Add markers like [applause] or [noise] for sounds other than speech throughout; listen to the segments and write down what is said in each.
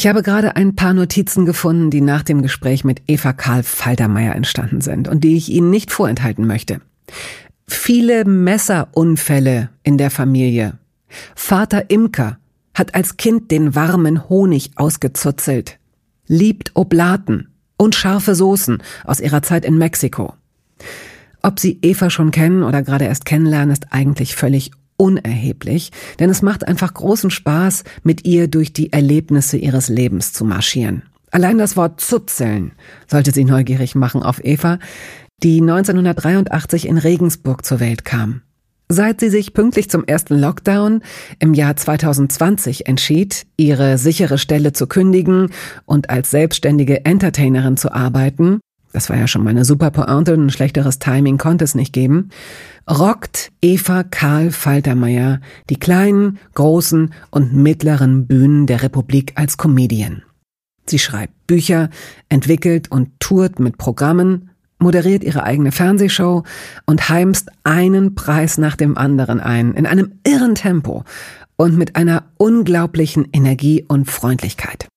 Ich habe gerade ein paar Notizen gefunden, die nach dem Gespräch mit Eva Karl Faltermeier entstanden sind und die ich Ihnen nicht vorenthalten möchte. Viele Messerunfälle in der Familie. Vater Imker hat als Kind den warmen Honig ausgezuzelt, liebt Oblaten und scharfe Soßen aus ihrer Zeit in Mexiko. Ob Sie Eva schon kennen oder gerade erst kennenlernen, ist eigentlich völlig unerheblich, denn es macht einfach großen Spaß, mit ihr durch die Erlebnisse ihres Lebens zu marschieren. Allein das Wort Zuzeln sollte sie neugierig machen auf Eva, die 1983 in Regensburg zur Welt kam. Seit sie sich pünktlich zum ersten Lockdown im Jahr 2020 entschied, ihre sichere Stelle zu kündigen und als selbstständige Entertainerin zu arbeiten, das war ja schon mal eine super Pointe und ein schlechteres Timing konnte es nicht geben, rockt Eva Karl Faltermeier die kleinen, großen und mittleren Bühnen der Republik als Comedian. Sie schreibt Bücher, entwickelt und tourt mit Programmen, moderiert ihre eigene Fernsehshow und heimst einen Preis nach dem anderen ein, in einem irren Tempo und mit einer unglaublichen Energie und Freundlichkeit.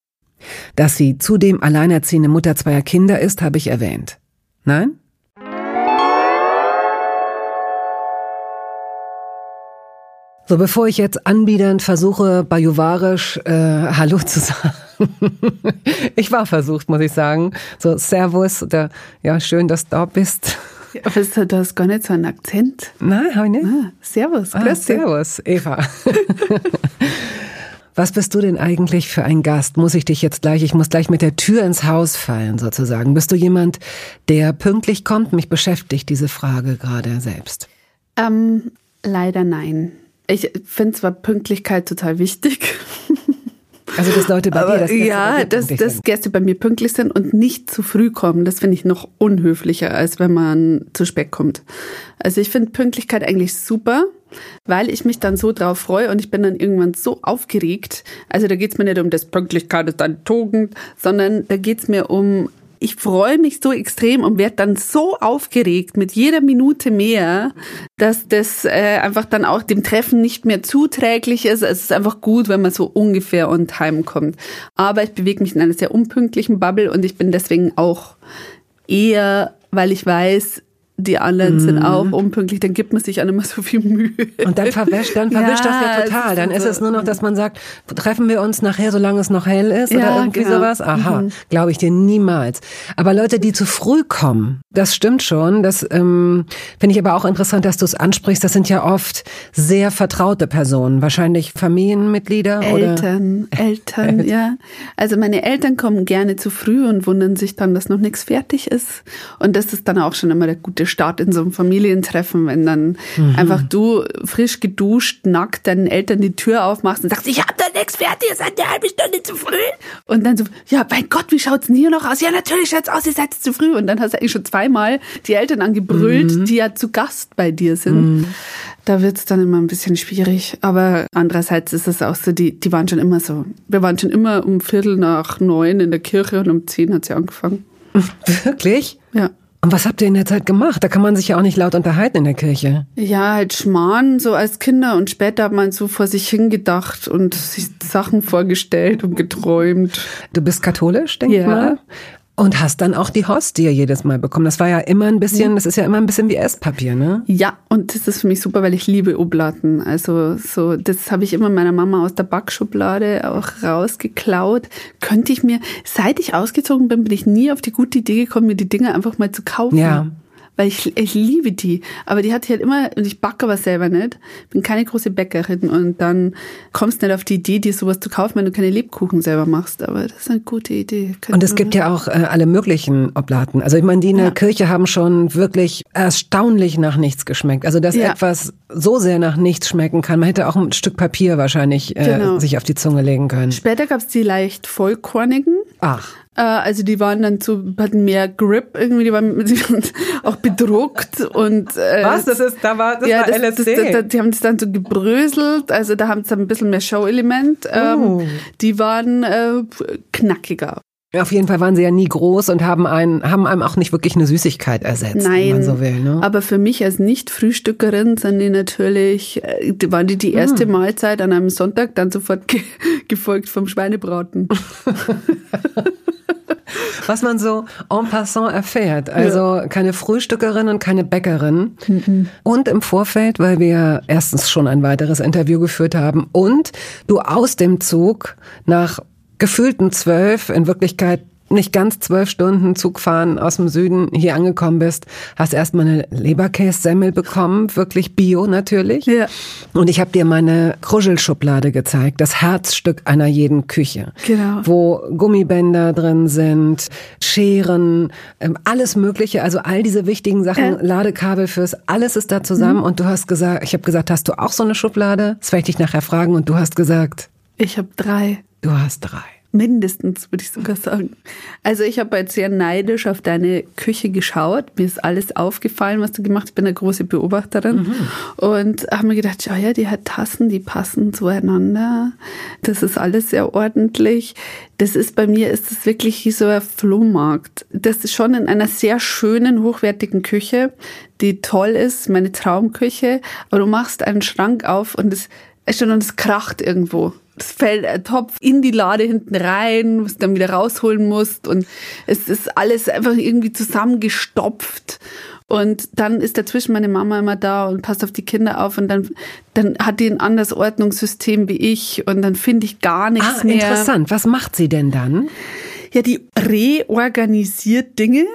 Dass sie zudem alleinerziehende Mutter zweier Kinder ist, habe ich erwähnt. Nein? So, bevor ich jetzt anbiedernd versuche, bajuvarisch äh, [laughs] Hallo zu sagen. ich war versucht, muss ich sagen. So, Servus oder ja, schön, dass du da bist. Aber du hast gar nicht so einen Akzent. Nein, habe ich nicht. Ah, servus, ah, grüß dich. Servus, Eva. [laughs] Was bist du denn eigentlich für ein Gast? Muss ich dich jetzt gleich, ich muss gleich mit der Tür ins Haus fallen sozusagen. Bist du jemand, der pünktlich kommt? Mich beschäftigt diese Frage gerade selbst. Ähm, leider nein. Ich finde zwar Pünktlichkeit total wichtig. [laughs] Also dass Leute bei Aber dir, dass Gäste ja, bei dass, dass. Gäste bei mir pünktlich sind und nicht zu früh kommen, das finde ich noch unhöflicher, als wenn man zu spät kommt. Also ich finde Pünktlichkeit eigentlich super, weil ich mich dann so drauf freue und ich bin dann irgendwann so aufgeregt. Also da geht's mir nicht um das Pünktlichkeit ist dann Tugend, sondern da geht's mir um ich freue mich so extrem und werde dann so aufgeregt mit jeder Minute mehr, dass das äh, einfach dann auch dem Treffen nicht mehr zuträglich ist. Es ist einfach gut, wenn man so ungefähr on time kommt. Aber ich bewege mich in einer sehr unpünktlichen Bubble und ich bin deswegen auch eher, weil ich weiß, die anderen sind auch unpünktlich, dann gibt man sich nicht mehr so viel Mühe. Mhm. Und dann [laughs] verwischt, dann verwischt Ja, das ja total. Dann ist es nur noch, dass man sagt, treffen wir uns nachher, solange es noch hell ist oder Ja, irgendwie genau. sowas. Aha, glaube ich dir niemals. Aber Leute, die zu früh kommen, das stimmt schon. Das ähm, finde ich aber auch interessant, dass du es ansprichst. Das sind ja oft sehr vertraute Personen, wahrscheinlich Familienmitglieder oder Eltern, Eltern, ja. Also meine Eltern kommen gerne zu früh und wundern sich dann, dass noch nichts fertig ist. Und das ist dann auch schon immer der gute Start in so einem Familientreffen, wenn dann Mhm. einfach du frisch geduscht, nackt deinen Eltern die Tür aufmachst und sagst, ich hab da nichts fertig, ihr seid eine halbe Stunde zu früh. Und dann so, ja, mein Gott, wie schaut's denn hier noch aus? Ja, natürlich schaut's aus, ihr seid zu früh. Und dann hast du eigentlich schon zweimal die Eltern angebrüllt, Mhm. die ja zu Gast bei dir sind. Da wird's dann immer ein bisschen schwierig. Aber andererseits ist es auch so, die, die waren schon immer so. Wir waren schon immer um Viertel nach neun in der Kirche und um zehn hat sie angefangen. [laughs] wirklich? Ja. Und was habt ihr in der Zeit gemacht? Da kann man sich ja auch nicht laut unterhalten in der Kirche. Ja, halt Schmarrn, so als Kinder. Und später hat man so vor sich hingedacht und sich Sachen vorgestellt und geträumt. Du bist katholisch, denke ich Ja. mal. Und hast dann auch die Hostie jedes Mal bekommen. Das war ja immer ein bisschen, das ist ja immer ein bisschen wie Esspapier, ne? Ja, und das ist für mich super, weil ich liebe Oblaten. Also so, das habe ich immer meiner Mama aus der Backschublade auch rausgeklaut. Könnte ich mir, seit ich ausgezogen bin, bin ich nie auf die gute Idee gekommen, mir die Dinge einfach mal zu kaufen. Ja. Weil ich, ich liebe die. Aber die hat halt immer, und ich backe aber selber nicht, bin keine große Bäckerin und dann kommst du nicht auf die Idee, dir sowas zu kaufen, wenn du keine Lebkuchen selber machst. Aber das ist eine gute Idee. Könnte und es gibt ja auch äh, alle möglichen Oblaten. Also ich meine, die in der ja. Kirche haben schon wirklich erstaunlich nach nichts geschmeckt. Also dass ja. etwas so sehr nach nichts schmecken kann. Man hätte auch ein Stück Papier wahrscheinlich äh, genau. sich auf die Zunge legen können. Später gab es die leicht vollkornigen. Ach. Äh, also die waren dann so, hatten mehr Grip irgendwie, die waren, [laughs] die waren auch bedruckt und äh, Was? Das ist, da war das ja, war das, LSD. Das, das, die haben das dann so gebröselt, also da haben sie ein bisschen mehr Show-Element. Ähm, oh. Die waren äh, knackiger. Auf jeden Fall waren sie ja nie groß und haben einen, haben einem auch nicht wirklich eine Süßigkeit ersetzt, Nein, wenn man so will. Ne? Aber für mich als Nicht-Frühstückerin sind die natürlich, äh, waren die die erste hm. Mahlzeit an einem Sonntag, dann sofort ge [laughs] gefolgt vom Schweinebraten. [laughs] [laughs] Was man so en passant erfährt. Also ja. keine Frühstückerin und keine Bäckerin. Mhm. Und im Vorfeld, weil wir erstens schon ein weiteres Interview geführt haben und du aus dem Zug nach gefühlten zwölf, in Wirklichkeit nicht ganz zwölf Stunden Zugfahren aus dem Süden hier angekommen bist, hast erstmal eine Leberkässemmel bekommen, wirklich bio natürlich. Ja. Und ich habe dir meine Kruschelschublade gezeigt, das Herzstück einer jeden Küche. Genau. Wo Gummibänder drin sind, Scheren, ähm, alles Mögliche, also all diese wichtigen Sachen, ja. Ladekabel fürs, alles ist da zusammen. Mhm. Und du hast gesagt, ich habe gesagt, hast du auch so eine Schublade? Das werde ich dich nachher fragen. Und du hast gesagt, ich habe drei. Du hast drei. Mindestens, würde ich sogar sagen. Also ich habe jetzt sehr neidisch auf deine Küche geschaut. Mir ist alles aufgefallen, was du gemacht hast. Ich bin eine große Beobachterin. Mhm. Und habe mir gedacht, ja, ja, die hat Tassen, die passen zueinander. Das ist alles sehr ordentlich. Das ist bei mir, ist das wirklich wie so ein Flohmarkt. Das ist schon in einer sehr schönen, hochwertigen Küche, die toll ist, meine Traumküche. Aber du machst einen Schrank auf und es ist schon und es kracht irgendwo es fällt ein Topf in die Lade hinten rein, was du dann wieder rausholen musst und es ist alles einfach irgendwie zusammengestopft. Und dann ist dazwischen meine Mama immer da und passt auf die Kinder auf und dann, dann hat die ein anderes Ordnungssystem wie ich und dann finde ich gar nichts ah, mehr. Interessant. Was macht sie denn dann? Ja, die reorganisiert Dinge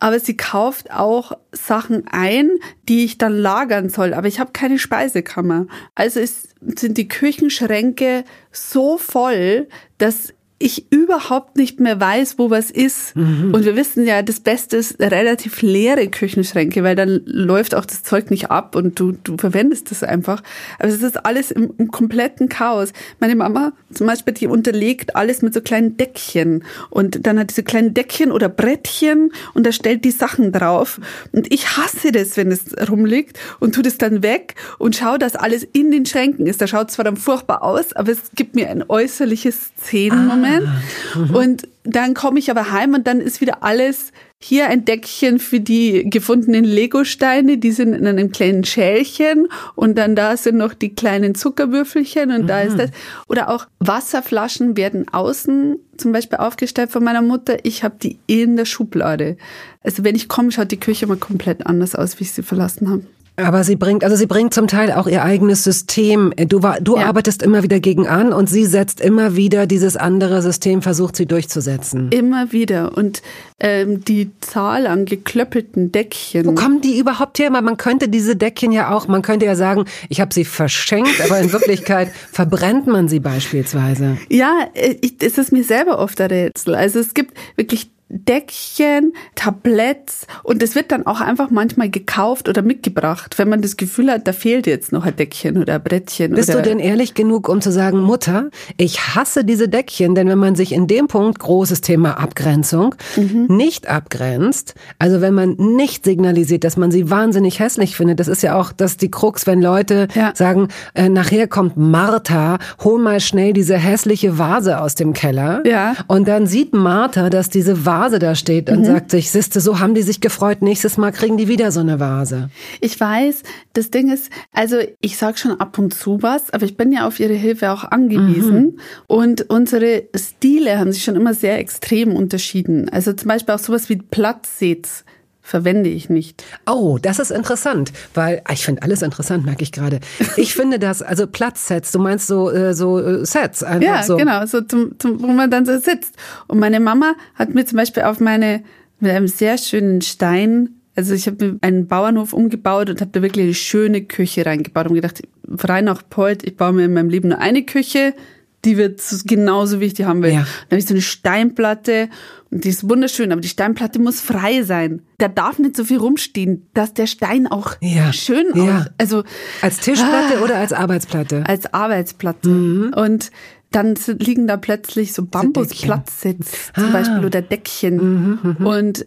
aber sie kauft auch Sachen ein, die ich dann lagern soll. Aber ich habe keine Speisekammer. Also ist, sind die Küchenschränke so voll, dass ich überhaupt nicht mehr weiß, wo was ist. Mhm. Und wir wissen ja, das Beste ist relativ leere Küchenschränke, weil dann läuft auch das Zeug nicht ab und du, du verwendest es einfach. Aber es ist alles im, im, kompletten Chaos. Meine Mama zum Beispiel, die unterlegt alles mit so kleinen Deckchen. Und dann hat diese kleinen Deckchen oder Brettchen und da stellt die Sachen drauf. Und ich hasse das, wenn es rumliegt und tue das dann weg und schaue, dass alles in den Schränken ist. Da schaut zwar dann furchtbar aus, aber es gibt mir ein äußerliches Szenenmoment. Ah. Mhm. Und dann komme ich aber heim und dann ist wieder alles hier ein Deckchen für die gefundenen Legosteine, die sind in einem kleinen Schälchen und dann da sind noch die kleinen Zuckerwürfelchen und mhm. da ist mhm. das. Oder auch Wasserflaschen werden außen zum Beispiel aufgestellt von meiner Mutter. Ich habe die in der Schublade. Also wenn ich komme, schaut die Küche mal komplett anders aus, wie ich sie verlassen habe. Aber sie bringt, also sie bringt zum Teil auch ihr eigenes System. Du, war, du ja. arbeitest immer wieder gegen an und sie setzt immer wieder dieses andere System, versucht sie durchzusetzen. Immer wieder. Und ähm, die Zahl an geklöppelten Deckchen. Wo kommen die überhaupt her? Man könnte diese Deckchen ja auch, man könnte ja sagen, ich habe sie verschenkt, aber in Wirklichkeit [laughs] verbrennt man sie beispielsweise. Ja, äh, ich, es ist mir selber oft ein Rätsel. Also es gibt wirklich Deckchen, Tabletts und es wird dann auch einfach manchmal gekauft oder mitgebracht, wenn man das Gefühl hat, da fehlt jetzt noch ein Deckchen oder ein Brettchen. Bist du denn ehrlich genug, um zu sagen, Mutter, ich hasse diese Deckchen, denn wenn man sich in dem Punkt, großes Thema Abgrenzung, mhm. nicht abgrenzt, also wenn man nicht signalisiert, dass man sie wahnsinnig hässlich findet, das ist ja auch das die Krux, wenn Leute ja. sagen, äh, nachher kommt Martha, hol mal schnell diese hässliche Vase aus dem Keller. Ja. Und dann sieht Martha, dass diese Vase Vase da steht und mhm. sagt sich, siehste, so haben die sich gefreut, nächstes Mal kriegen die wieder so eine Vase. Ich weiß, das Ding ist, also ich sage schon ab und zu was, aber ich bin ja auf ihre Hilfe auch angewiesen mhm. und unsere Stile haben sich schon immer sehr extrem unterschieden. Also zum Beispiel auch sowas wie Platzsitz verwende ich nicht. Oh, das ist interessant, weil ah, ich finde alles interessant, merke ich gerade. Ich finde das, also Platzsets, du meinst so äh, so äh, Sets einfach ja, so. Ja, genau, so zum, zum, wo man dann so sitzt. Und meine Mama hat mir zum Beispiel auf meine mit einem sehr schönen Stein Also ich habe einen Bauernhof umgebaut und habe da wirklich eine schöne Küche reingebaut und gedacht, frei nach Polt, ich baue mir in meinem Leben nur eine Küche, die wird genauso wie ich die haben will. Ja. Dann habe ich so eine Steinplatte und die ist wunderschön, aber die Steinplatte muss frei sein. Da darf nicht so viel rumstehen, dass der Stein auch ja. schön ja. Auch, also als Tischplatte ah, oder als Arbeitsplatte? Als Arbeitsplatte. Mhm. Und dann liegen da plötzlich so Bambusplatzsitz zum ah. Beispiel oder Deckchen. Mhm, mhm, und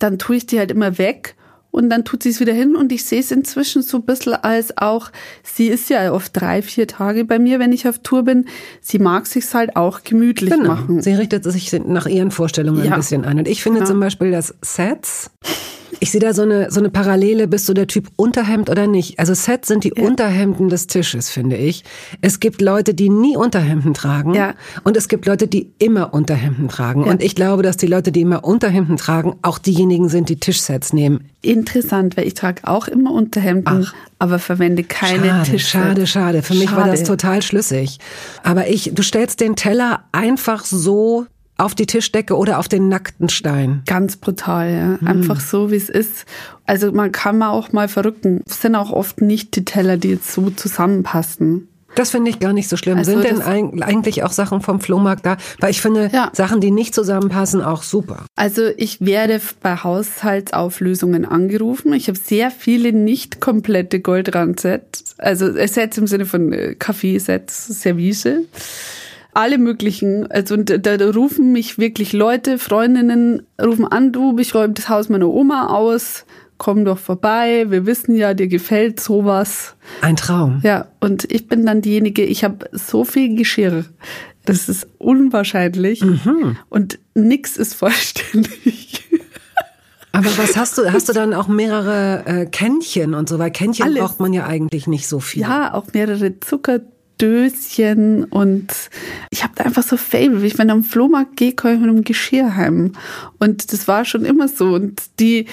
dann tue ich die halt immer weg und dann tut sie es wieder hin und ich sehe es inzwischen so ein bisschen als auch, sie ist ja oft drei, vier Tage bei mir, wenn ich auf Tour bin. Sie mag sich's halt auch gemütlich genau. machen. Sie richtet sich nach ihren Vorstellungen ja. ein bisschen ein. Und ich finde ja. zum Beispiel, dass Sets ich sehe da so eine, so eine Parallele, bist du der Typ Unterhemd oder nicht? Also Sets sind die ja. Unterhemden des Tisches, finde ich. Es gibt Leute, die nie Unterhemden tragen. Ja. Und es gibt Leute, die immer Unterhemden tragen. Ja. Und ich glaube, dass die Leute, die immer Unterhemden tragen, auch diejenigen sind, die Tischsets nehmen. Interessant, weil ich trage auch immer Unterhemden, Ach. aber verwende keine schade, Tischsets. Schade, schade. Für mich schade. war das total schlüssig. Aber ich, du stellst den Teller einfach so auf die Tischdecke oder auf den nackten Stein. Ganz brutal, ja. Hm. Einfach so, wie es ist. Also man kann mal auch mal verrücken. Es sind auch oft nicht die Teller, die jetzt so zusammenpassen. Das finde ich gar nicht so schlimm. Also Sind denn eigentlich auch Sachen vom Flohmarkt da? Weil ich finde ja. Sachen, die nicht zusammenpassen, auch super. Also ich werde bei Haushaltsauflösungen angerufen. Ich habe sehr viele nicht komplette Goldrand-Sets. Also Sets im Sinne von äh, Kaffeesets, Service alle möglichen, also da, da rufen mich wirklich Leute, Freundinnen rufen an, du, ich räume das Haus meiner Oma aus, komm doch vorbei, wir wissen ja, dir gefällt sowas. Ein Traum. Ja, und ich bin dann diejenige, ich habe so viel Geschirr, das ist unwahrscheinlich mhm. und nix ist [laughs] vollständig. Aber was hast du? Hast du dann auch mehrere äh, Kännchen und so? Weil Kännchen Alles. braucht man ja eigentlich nicht so viel. Ja, auch mehrere Zucker. Döschen und ich habe da einfach so Fable. Ich wenn am Flohmarkt gehe, komme ich mit einem Geschirr heim. Und das war schon immer so. Und die,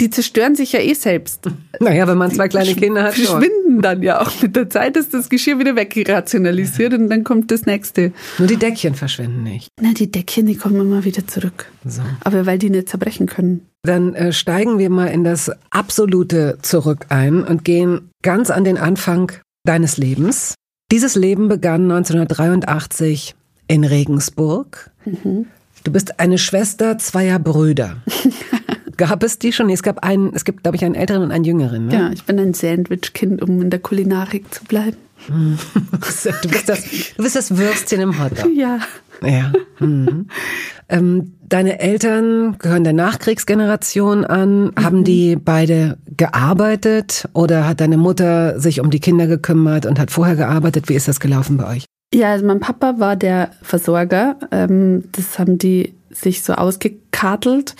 die zerstören sich ja eh selbst. Naja, wenn man zwei kleine Kinder hat. Verschwinden dann ja auch. Mit der Zeit ist das Geschirr wieder wegrationalisiert und dann kommt das nächste. Nur die Deckchen verschwinden nicht. Na, die Deckchen, die kommen immer wieder zurück. So. Aber weil die nicht zerbrechen können. Dann äh, steigen wir mal in das Absolute zurück ein und gehen ganz an den Anfang deines Lebens. Dieses Leben begann 1983 in Regensburg. Mhm. Du bist eine Schwester zweier Brüder. [laughs] Gab es die schon? Nee, es gab einen, es gibt, glaube ich, einen älteren und einen jüngeren. Ne? Ja, ich bin ein Sandwich-Kind, um in der Kulinarik zu bleiben. [laughs] du, bist das, du bist das Würstchen im Hotdog. [laughs] Ja. Ja. Mhm. Ähm, deine Eltern gehören der Nachkriegsgeneration an. Mhm. Haben die beide gearbeitet oder hat deine Mutter sich um die Kinder gekümmert und hat vorher gearbeitet? Wie ist das gelaufen bei euch? Ja, also mein Papa war der Versorger. Ähm, das haben die sich so ausgekartelt.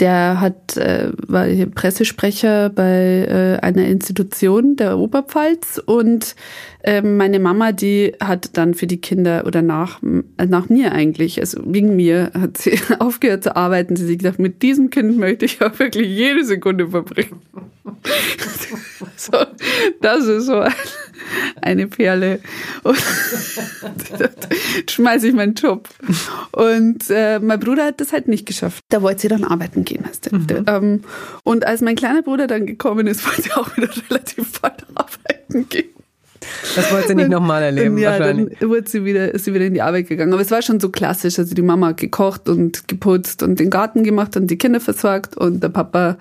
Der hat, äh, war Pressesprecher bei äh, einer Institution der Oberpfalz und äh, meine Mama, die hat dann für die Kinder oder nach, nach mir eigentlich, also wegen mir, hat sie [laughs] aufgehört zu arbeiten. Sie hat gedacht, mit diesem Kind möchte ich auch wirklich jede Sekunde verbringen. [laughs] so, das ist so eine Perle. Und [laughs] schmeiße ich meinen Job. Und äh, mein Bruder hat das halt nicht geschafft. Da wollte sie dann arbeiten gehen. Heißt mhm. ähm, und als mein kleiner Bruder dann gekommen ist, [laughs] wollte sie auch wieder relativ bald arbeiten gehen. Das wollte sie nicht nochmal erleben. Ja, dann wurde sie wieder, ist sie wieder in die Arbeit gegangen. Aber es war schon so klassisch. Also die Mama hat gekocht und geputzt und den Garten gemacht und die Kinder versorgt und der Papa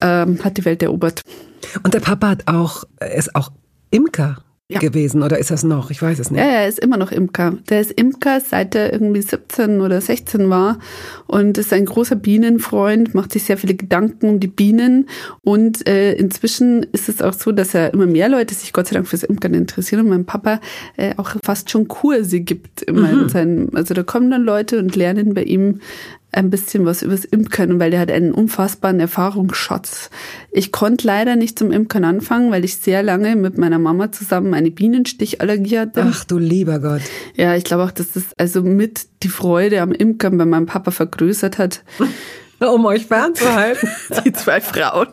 ähm, hat die Welt erobert. Und der Papa hat auch, ist auch Imker ja. gewesen oder ist das noch? Ich weiß es nicht. Ja, er ist immer noch Imker. Der ist Imker, seit er irgendwie 17 oder 16 war und ist ein großer Bienenfreund, macht sich sehr viele Gedanken um die Bienen und äh, inzwischen ist es auch so, dass er immer mehr Leute sich Gott sei Dank fürs Imkern interessieren und mein Papa äh, auch fast schon Kurse gibt immer mhm. in seinem, also da kommen dann Leute und lernen bei ihm ein bisschen was übers Imkern, weil der hat einen unfassbaren Erfahrungsschatz. Ich konnte leider nicht zum Imkern anfangen, weil ich sehr lange mit meiner Mama zusammen eine Bienenstichallergie hatte. Ach du lieber Gott. Ja, ich glaube auch, dass das also mit die Freude am Imkern bei meinem Papa vergrößert hat. [laughs] um euch fernzuhalten. [laughs] Die zwei Frauen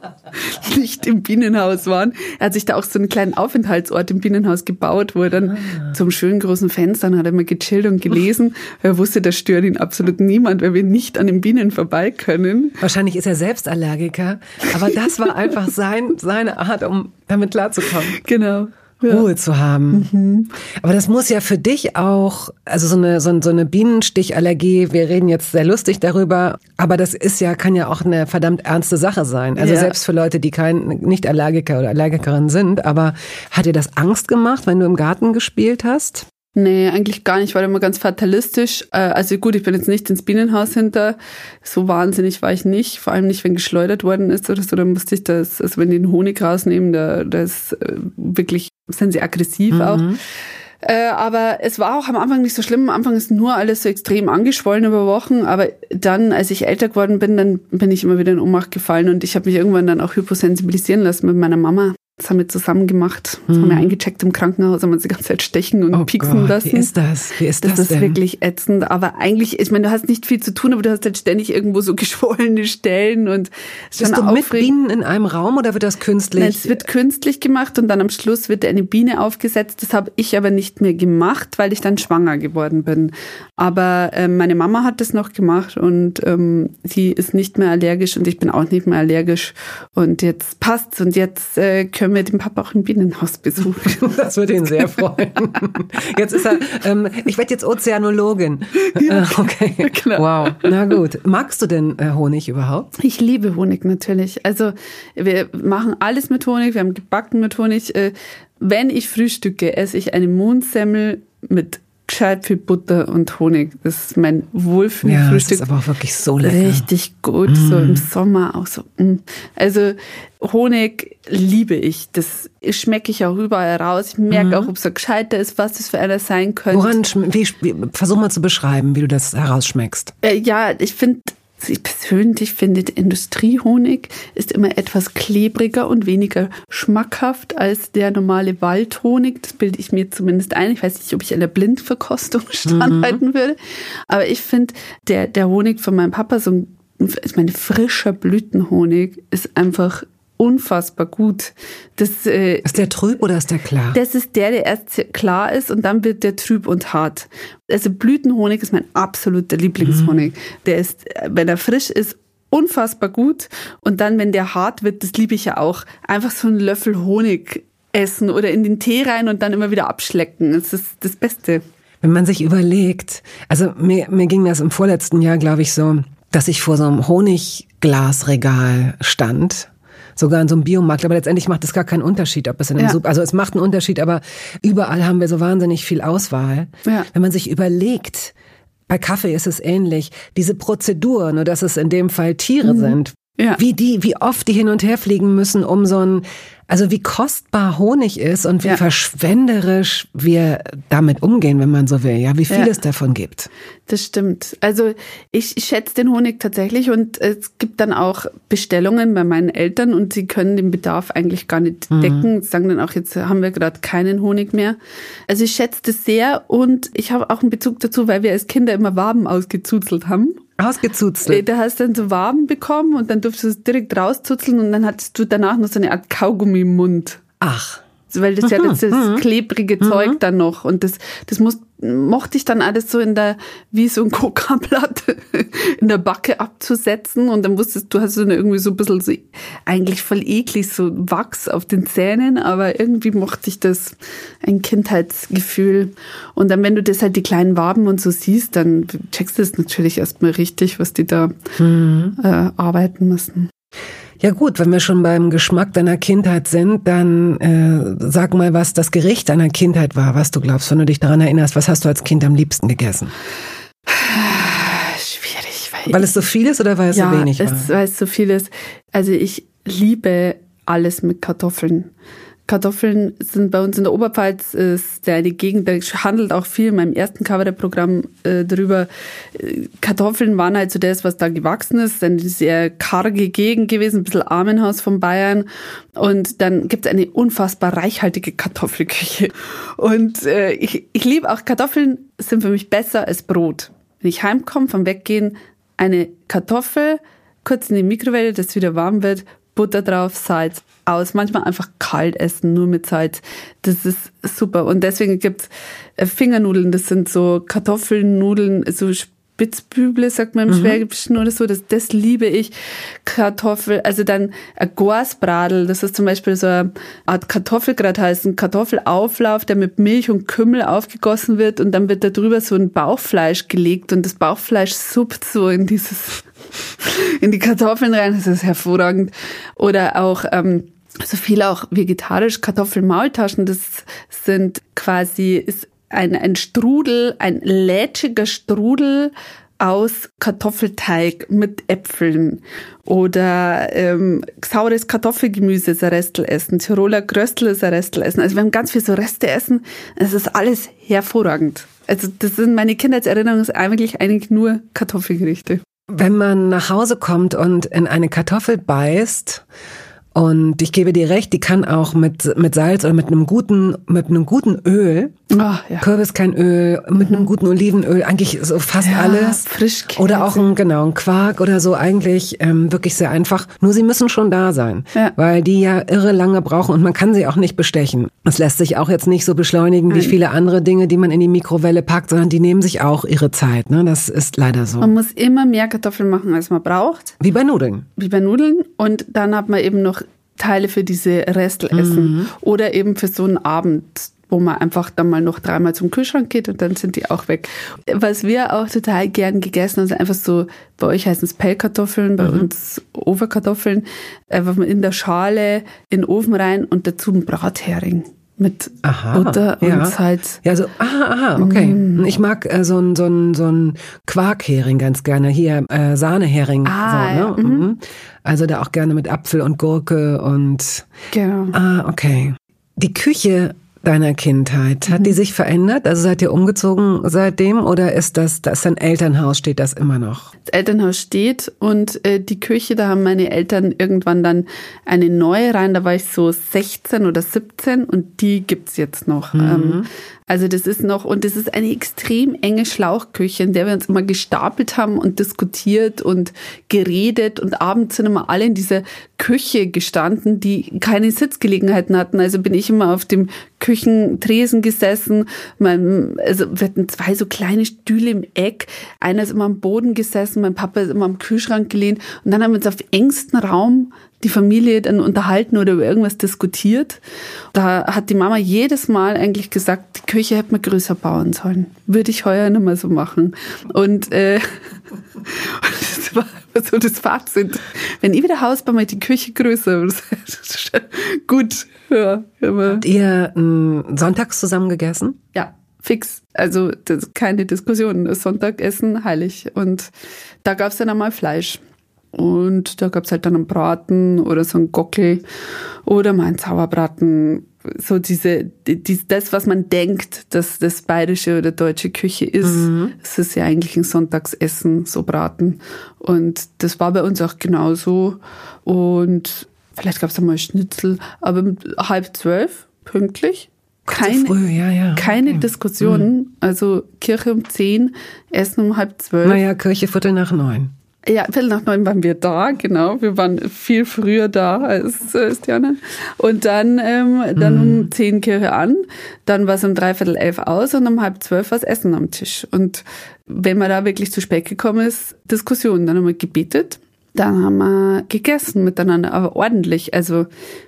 nicht im Bienenhaus waren. Er hat sich da auch so einen kleinen Aufenthaltsort im Bienenhaus gebaut, wo er dann ah. zum schönen großen Fenster hat er mal gechillt und gelesen. Er wusste, das stört ihn absolut niemand, weil wir nicht an den Bienen vorbei können. Wahrscheinlich ist er selbst Allergiker, aber das war einfach sein, seine Art, um damit klarzukommen. Genau ja. Ruhe zu haben. Mhm. Aber das muss ja für dich auch, also so eine, so, so eine Bienenstichallergie, wir reden jetzt sehr lustig darüber, aber das ist ja, kann ja auch eine verdammt ernste Sache sein. Also ja. selbst für Leute, die kein, nicht Allergiker oder Allergikerin sind, aber hat dir das Angst gemacht, wenn du im Garten gespielt hast? Nee, eigentlich gar nicht. Ich war immer ganz fatalistisch. Äh, also gut, ich bin jetzt nicht ins Bienenhaus hinter. So wahnsinnig war ich nicht. Vor allem nicht, wenn geschleudert worden ist oder so. Dann musste ich das, also wenn die den Honig rausnehmen, da, da ist äh, wirklich, sind sie aggressiv mhm. auch. Äh, aber es war auch am Anfang nicht so schlimm. Am Anfang ist nur alles so extrem angeschwollen über Wochen. Aber dann, als ich älter geworden bin, dann bin ich immer wieder in Ohnmacht gefallen und ich habe mich irgendwann dann auch hyposensibilisieren lassen mit meiner Mama. Das haben wir zusammen gemacht. Das hm. haben wir eingecheckt im Krankenhaus, haben uns die ganze Zeit stechen und oh pieksen Gott, lassen. Wie ist das? Wie ist das? Das ist denn? wirklich ätzend. Aber eigentlich, ich meine, du hast nicht viel zu tun, aber du hast halt ständig irgendwo so [laughs] geschwollene Stellen und Bist du mit Bienen in einem Raum oder wird das künstlich? Nein, es wird künstlich gemacht und dann am Schluss wird eine Biene aufgesetzt. Das habe ich aber nicht mehr gemacht, weil ich dann schwanger geworden bin. Aber äh, meine Mama hat das noch gemacht und ähm, sie ist nicht mehr allergisch und ich bin auch nicht mehr allergisch. Und jetzt passt's und jetzt äh, können können wir den Papa auch im Bienenhaus besuchen. [laughs] Das würde ihn sehr freuen. [laughs] Jetzt ist er, ähm, ich werde jetzt Ozeanologin. Ja, äh, okay. Klar. Wow. Na gut. Magst du denn äh, Honig überhaupt? Ich liebe Honig natürlich. Also wir machen alles mit Honig. Wir haben gebacken mit Honig. Äh, wenn ich frühstücke, esse ich eine Mondsemmel mit gescheit viel Butter und Honig. Das ist mein Wohlfühlfrühstück. Ja, das ist aber auch wirklich so lecker. Richtig gut, mm. so im Sommer auch so. Mm. Also Honig liebe ich. Das schmecke ich auch überall raus. Ich merke mm. auch, ob es so gescheiter ist, was das für einer sein könnte. Woran, wie, versuch mal zu beschreiben, wie du das herausschmeckst. Äh, ja, ich finde ich persönlich finde, Industriehonig ist immer etwas klebriger und weniger schmackhaft als der normale Waldhonig. Das bilde ich mir zumindest ein. Ich weiß nicht, ob ich einer Blindverkostung [laughs] standhalten mhm. würde. Aber ich finde, der, der Honig von meinem Papa, so ein, ich meine, frischer Blütenhonig ist einfach unfassbar gut. Das, äh, ist der trüb oder ist der klar? Das ist der, der erst klar ist und dann wird der trüb und hart. Also Blütenhonig ist mein absoluter Lieblingshonig. Mhm. Der ist, wenn er frisch ist, unfassbar gut. Und dann, wenn der hart wird, das liebe ich ja auch. Einfach so einen Löffel Honig essen oder in den Tee rein und dann immer wieder abschlecken. Das ist das Beste. Wenn man sich überlegt, also mir, mir ging das im vorletzten Jahr, glaube ich, so, dass ich vor so einem Honigglasregal stand sogar in so einem Biomarkt. Aber letztendlich macht es gar keinen Unterschied, ob es in einem ja. Super, also es macht einen Unterschied, aber überall haben wir so wahnsinnig viel Auswahl. Ja. Wenn man sich überlegt, bei Kaffee ist es ähnlich. Diese Prozedur, nur dass es in dem Fall Tiere mhm. sind, ja. wie die, wie oft die hin und her fliegen müssen, um so ein also wie kostbar Honig ist und wie ja. verschwenderisch wir damit umgehen, wenn man so will, ja, wie viel ja. es davon gibt. Das stimmt. Also ich, ich schätze den Honig tatsächlich und es gibt dann auch Bestellungen bei meinen Eltern und sie können den Bedarf eigentlich gar nicht mhm. decken. Sie sagen dann auch, jetzt haben wir gerade keinen Honig mehr. Also ich schätze das sehr und ich habe auch einen Bezug dazu, weil wir als Kinder immer Waben ausgezuzelt haben. Ausgezuzelt. Äh, da hast du dann so Waben bekommen und dann durftest du es direkt rauszuzeln und dann hattest du danach noch so eine Art Kaugummi im Mund. Ach. Weil das mhm. ja das, das mhm. klebrige mhm. Zeug dann noch und das, das muss, mochte ich dann alles so in der, wie so ein [laughs] Coca-Blatt in der Backe abzusetzen und dann wusstest du, hast so eine, irgendwie so ein bisschen so, eigentlich voll eklig, so Wachs auf den Zähnen, aber irgendwie mochte ich das ein Kindheitsgefühl. Und dann, wenn du das halt die kleinen Waben und so siehst, dann checkst du es natürlich erstmal richtig, was die da mhm. äh, arbeiten müssen. Ja gut, wenn wir schon beim Geschmack deiner Kindheit sind, dann äh, sag mal, was das Gericht deiner Kindheit war, was du glaubst, wenn du dich daran erinnerst. Was hast du als Kind am liebsten gegessen? Schwierig. Weil, weil es so viel ist oder weil es ja, so wenig? Ja, weil es so viel ist. Also ich liebe alles mit Kartoffeln. Kartoffeln sind bei uns in der Oberpfalz ist eine Gegend, da handelt auch viel in meinem ersten Cover-Programm äh, darüber. Kartoffeln waren halt so das, was da gewachsen ist, eine sehr karge Gegend gewesen, ein bisschen Armenhaus von Bayern. Und dann gibt es eine unfassbar reichhaltige Kartoffelküche. Und äh, ich, ich liebe auch Kartoffeln, sind für mich besser als Brot. Wenn ich heimkomme vom Weggehen, eine Kartoffel, kurz in die Mikrowelle, dass wieder warm wird, Butter drauf, Salz aus. Manchmal einfach kalt essen, nur mit Salz. Das ist super. Und deswegen gibt's äh, Fingernudeln, das sind so Kartoffelnudeln, so Spitzbüble, sagt man im mhm. Schwäbischen oder so, das, das liebe ich. Kartoffel, also dann ein Gorsbradel, das ist zum Beispiel so eine Art Kartoffelgrad heißt, ein Kartoffelauflauf, der mit Milch und Kümmel aufgegossen wird und dann wird da drüber so ein Bauchfleisch gelegt und das Bauchfleisch suppt so in dieses, [laughs] in die Kartoffeln rein, das ist hervorragend. Oder auch, ähm, so viel auch vegetarisch Kartoffelmaultaschen, das sind quasi, ist ein, ein Strudel, ein lätschiger Strudel aus Kartoffelteig mit Äpfeln oder ähm, saures Kartoffelgemüse ist ein Restel essen, Tiroler Gröstel ist ein Restel essen. Also wir haben ganz viel so Reste essen. Es ist alles hervorragend. Also das sind meine Kindheitserinnerungen eigentlich eigentlich nur Kartoffelgerichte. Wenn man nach Hause kommt und in eine Kartoffel beißt, und ich gebe dir recht, die kann auch mit, mit Salz oder mit einem guten, mit einem guten Öl, oh, ja. Kürbis kein Öl, mit einem guten Olivenöl, eigentlich so fast ja, alles. Frischkäse. Oder auch ein, genau, ein Quark oder so, eigentlich ähm, wirklich sehr einfach. Nur sie müssen schon da sein, ja. weil die ja irre lange brauchen und man kann sie auch nicht bestechen. Es lässt sich auch jetzt nicht so beschleunigen Nein. wie viele andere Dinge, die man in die Mikrowelle packt, sondern die nehmen sich auch ihre Zeit. Ne? Das ist leider so. Man muss immer mehr Kartoffeln machen, als man braucht. Wie bei Nudeln. Wie bei Nudeln. Und dann hat man eben noch Teile für diese Restelessen mhm. oder eben für so einen Abend, wo man einfach dann mal noch dreimal zum Kühlschrank geht und dann sind die auch weg. Was wir auch total gern gegessen haben, ist einfach so, bei euch heißen es Pellkartoffeln, bei mhm. uns Overkartoffeln, einfach mal in der Schale in den Ofen rein und dazu ein Brathering mit aha, Butter und ja. Salz. Ja, so, aha, aha, okay. Mm. Ich mag äh, so ein so ein so ein Quarkhering ganz gerne. Hier äh, Sahnehering. Ah, so, ne? Ja. Mhm. mhm. Also da auch gerne mit Apfel und Gurke und. Genau. Ah, okay. Die Küche deiner Kindheit? Hat mhm. die sich verändert? Also seid ihr umgezogen seitdem oder ist das, das ist ein Elternhaus, steht das immer noch? Das Elternhaus steht und äh, die Küche, da haben meine Eltern irgendwann dann eine neue rein, da war ich so 16 oder 17 und die gibt's jetzt noch. Mhm. Ähm, also das ist noch, und das ist eine extrem enge Schlauchküche, in der wir uns immer gestapelt haben und diskutiert und geredet und abends sind immer alle in dieser Küche gestanden, die keine Sitzgelegenheiten hatten. Also bin ich immer auf dem Küchentresen gesessen. Mein, also wir hatten zwei so kleine Stühle im Eck. Einer ist immer am Boden gesessen, mein Papa ist immer am Kühlschrank gelehnt. Und dann haben wir uns auf engstem Raum die Familie dann unterhalten oder über irgendwas diskutiert. Da hat die Mama jedes Mal eigentlich gesagt, die Küche hätte man größer bauen sollen. Würde ich heuer nicht mehr so machen. Und äh, [laughs] [laughs] so das Fazit. Wenn ich wieder Haus baue, die Küche größer. [laughs] Gut. Ja. Habt ihr äh, sonntags zusammen gegessen? Ja fix. Also das, keine Diskussion. Das Sonntagessen heilig. Und da gab es dann einmal Fleisch. Und da gab es halt dann einen Braten oder so einen Gockel oder mal einen Sauerbraten. So diese, die, das, was man denkt, dass das bayerische oder deutsche Küche ist, mhm. das ist ja eigentlich ein Sonntagsessen, so Braten. Und das war bei uns auch genauso. Und vielleicht gab es mal Schnitzel, aber halb zwölf, pünktlich. Keine, früh, ja, ja. keine okay. Diskussionen. Mhm. Also Kirche um zehn, Essen um halb zwölf. Naja, Kirche Viertel nach neun. Ja, Viertel nach neun waren wir da, genau. Wir waren viel früher da als, als die anderen. Und dann, ähm, dann mhm. um zehn Kirche an, dann war es um dreiviertel elf aus und um halb zwölf war es Essen am Tisch. Und wenn man da wirklich zu spät gekommen ist, Diskussion. Dann haben wir gebetet, dann haben wir gegessen miteinander, aber ordentlich. Also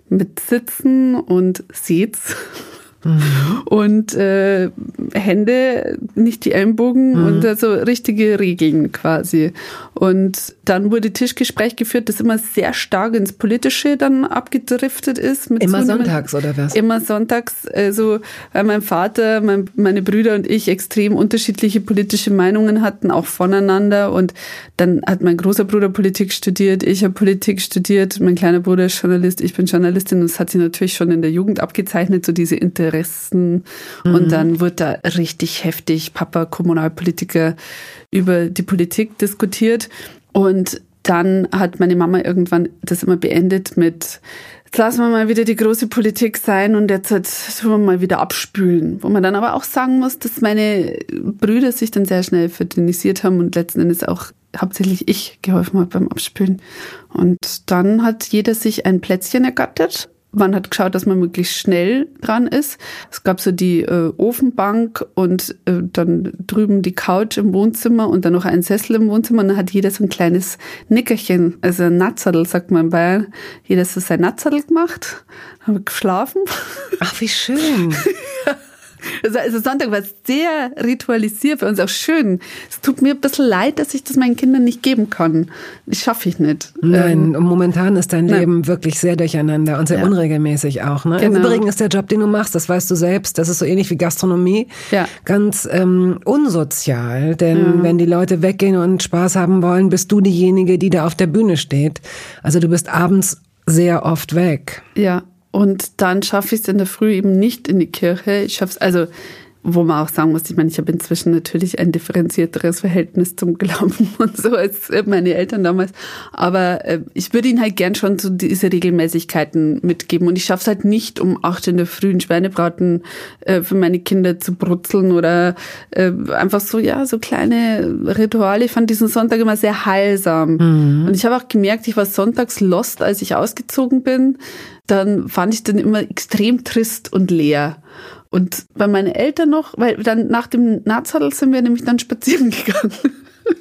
mit Sitzen und Sitz [laughs] Mhm. Und äh, Hände, nicht die Ellenbogen mhm. und also richtige Regeln quasi. Und dann wurde Tischgespräch geführt, das immer sehr stark ins Politische dann abgedriftet ist. immer sonntags oder was? Immer sonntags. Also weil mein Vater, mein, meine Brüder und ich extrem unterschiedliche politische Meinungen hatten, auch voneinander. Und dann hat mein großer Bruder Politik studiert, ich habe Politik studiert, mein kleiner Bruder ist Journalist, ich bin Journalistin. Und es hat sich natürlich schon in der Jugend abgezeichnet, so diese Inter Interessen. Mhm. Und dann wird da richtig heftig Papa Kommunalpolitiker über die Politik diskutiert. Und dann hat meine Mama irgendwann das immer beendet mit, jetzt lassen wir mal wieder die große Politik sein und jetzt tun wir mal wieder abspülen. Wo man dann aber auch sagen muss, dass meine Brüder sich dann sehr schnell verdünnisiert haben und letzten Endes auch hauptsächlich ich geholfen habe beim Abspülen. Und dann hat jeder sich ein Plätzchen ergattert man hat geschaut, dass man möglichst schnell dran ist. Es gab so die äh, Ofenbank und äh, dann drüben die Couch im Wohnzimmer und dann noch ein Sessel im Wohnzimmer. Und dann hat jeder so ein kleines Nickerchen, also ein Natzadel, sagt man in Bayern. Jeder so sein Natzadel gemacht, haben geschlafen. Ach, wie schön. Also, [laughs] also Sonntag war sehr ritualisiert für uns, auch schön. Es tut mir ein bisschen leid, dass ich das meinen Kindern nicht geben kann. Das schaffe ich nicht. Nein, ähm, momentan ist dein nein. Leben wirklich sehr durcheinander und sehr ja. unregelmäßig auch. Ne? Genau. Im Übrigen ist der Job, den du machst, das weißt du selbst, das ist so ähnlich wie Gastronomie, ja. ganz ähm, unsozial. Denn ja. wenn die Leute weggehen und Spaß haben wollen, bist du diejenige, die da auf der Bühne steht. Also du bist abends sehr oft weg. Ja, und dann schaffe ich es in der Früh eben nicht in die Kirche. Ich schaffe es, also wo man auch sagen muss, ich meine, ich habe inzwischen natürlich ein differenzierteres Verhältnis zum Glauben [laughs] und so als meine Eltern damals. Aber äh, ich würde ihnen halt gern schon so diese Regelmäßigkeiten mitgeben. Und ich schaffe es halt nicht, um acht in der frühen Schweinebraten äh, für meine Kinder zu brutzeln oder äh, einfach so, ja, so kleine Rituale. Ich fand diesen Sonntag immer sehr heilsam. Mhm. Und ich habe auch gemerkt, ich war sonntags lost, als ich ausgezogen bin. Dann fand ich den immer extrem trist und leer. Und bei meinen Eltern noch, weil dann nach dem Nazadel sind wir nämlich dann spazieren [laughs] gegangen.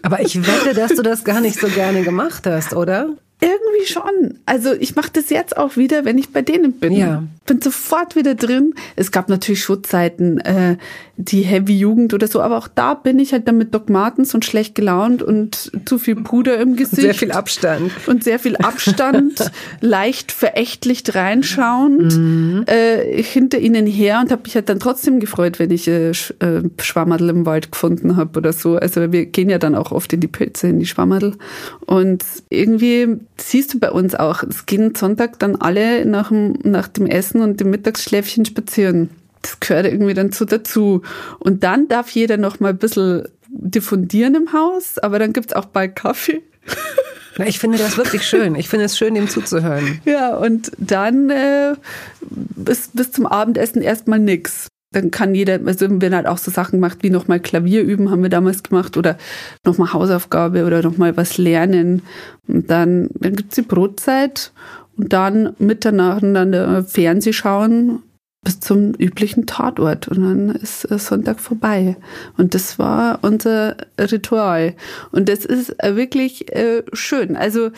Aber ich wette, dass du das gar nicht so gerne gemacht hast, oder? Irgendwie schon. Also ich mache das jetzt auch wieder, wenn ich bei denen bin. Ja. Bin sofort wieder drin. Es gab natürlich Schutzzeiten, äh, die Heavy Jugend oder so, aber auch da bin ich halt dann mit Doc Martens und schlecht gelaunt und zu viel Puder im Gesicht. Sehr viel Abstand. Und sehr viel Abstand, [laughs] leicht verächtlich reinschauen, mhm. äh, hinter ihnen her und habe mich halt dann trotzdem gefreut, wenn ich äh, äh, Schwammerl im Wald gefunden habe oder so. Also wir gehen ja dann auch oft in die Pilze, in die Schwammerl. Und irgendwie siehst du bei uns auch, es gehen Sonntag dann alle nach dem, nach dem Essen und dem Mittagsschläfchen spazieren. Das gehört irgendwie dann so dazu. Und dann darf jeder noch mal ein bisschen diffundieren im Haus, aber dann gibt's auch bald Kaffee. Na, ich finde das wirklich schön. Ich finde es schön, dem zuzuhören. Ja, und dann äh, bis, bis zum Abendessen erstmal nix dann kann jeder, also wenn halt auch so Sachen macht, wie nochmal Klavier üben, haben wir damals gemacht, oder nochmal Hausaufgabe oder nochmal was lernen. Und dann, dann gibt's die Brotzeit und dann dann Fernseh schauen bis zum üblichen Tatort und dann ist Sonntag vorbei. Und das war unser Ritual. Und das ist äh, wirklich äh, schön. Also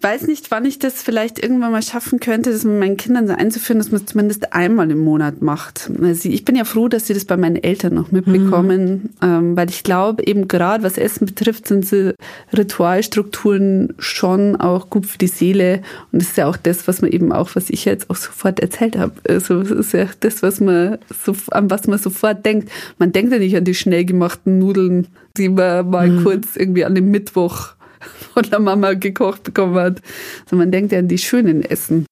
weiß nicht, wann ich das vielleicht irgendwann mal schaffen könnte, das mit meinen Kindern so einzuführen, dass man es zumindest einmal im Monat macht. Also ich bin ja froh, dass sie das bei meinen Eltern noch mitbekommen, mhm. ähm, weil ich glaube, eben gerade was Essen betrifft, sind so Ritualstrukturen schon auch gut für die Seele. Und das ist ja auch das, was man eben auch, was ich jetzt auch sofort erzählt habe. Also es ist ja das, was man so, an was man sofort denkt. Man denkt ja nicht an die schnell gemachten Nudeln, die man mal mhm. kurz irgendwie an dem Mittwoch [laughs] von der Mama gekocht bekommen hat, sondern man denkt ja an die schönen Essen.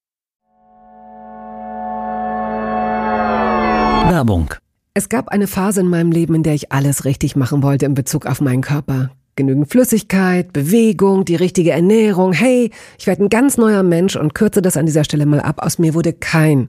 Werbung. Es gab eine Phase in meinem Leben, in der ich alles richtig machen wollte in Bezug auf meinen Körper. Genügend Flüssigkeit, Bewegung, die richtige Ernährung. Hey, ich werde ein ganz neuer Mensch und kürze das an dieser Stelle mal ab. Aus mir wurde kein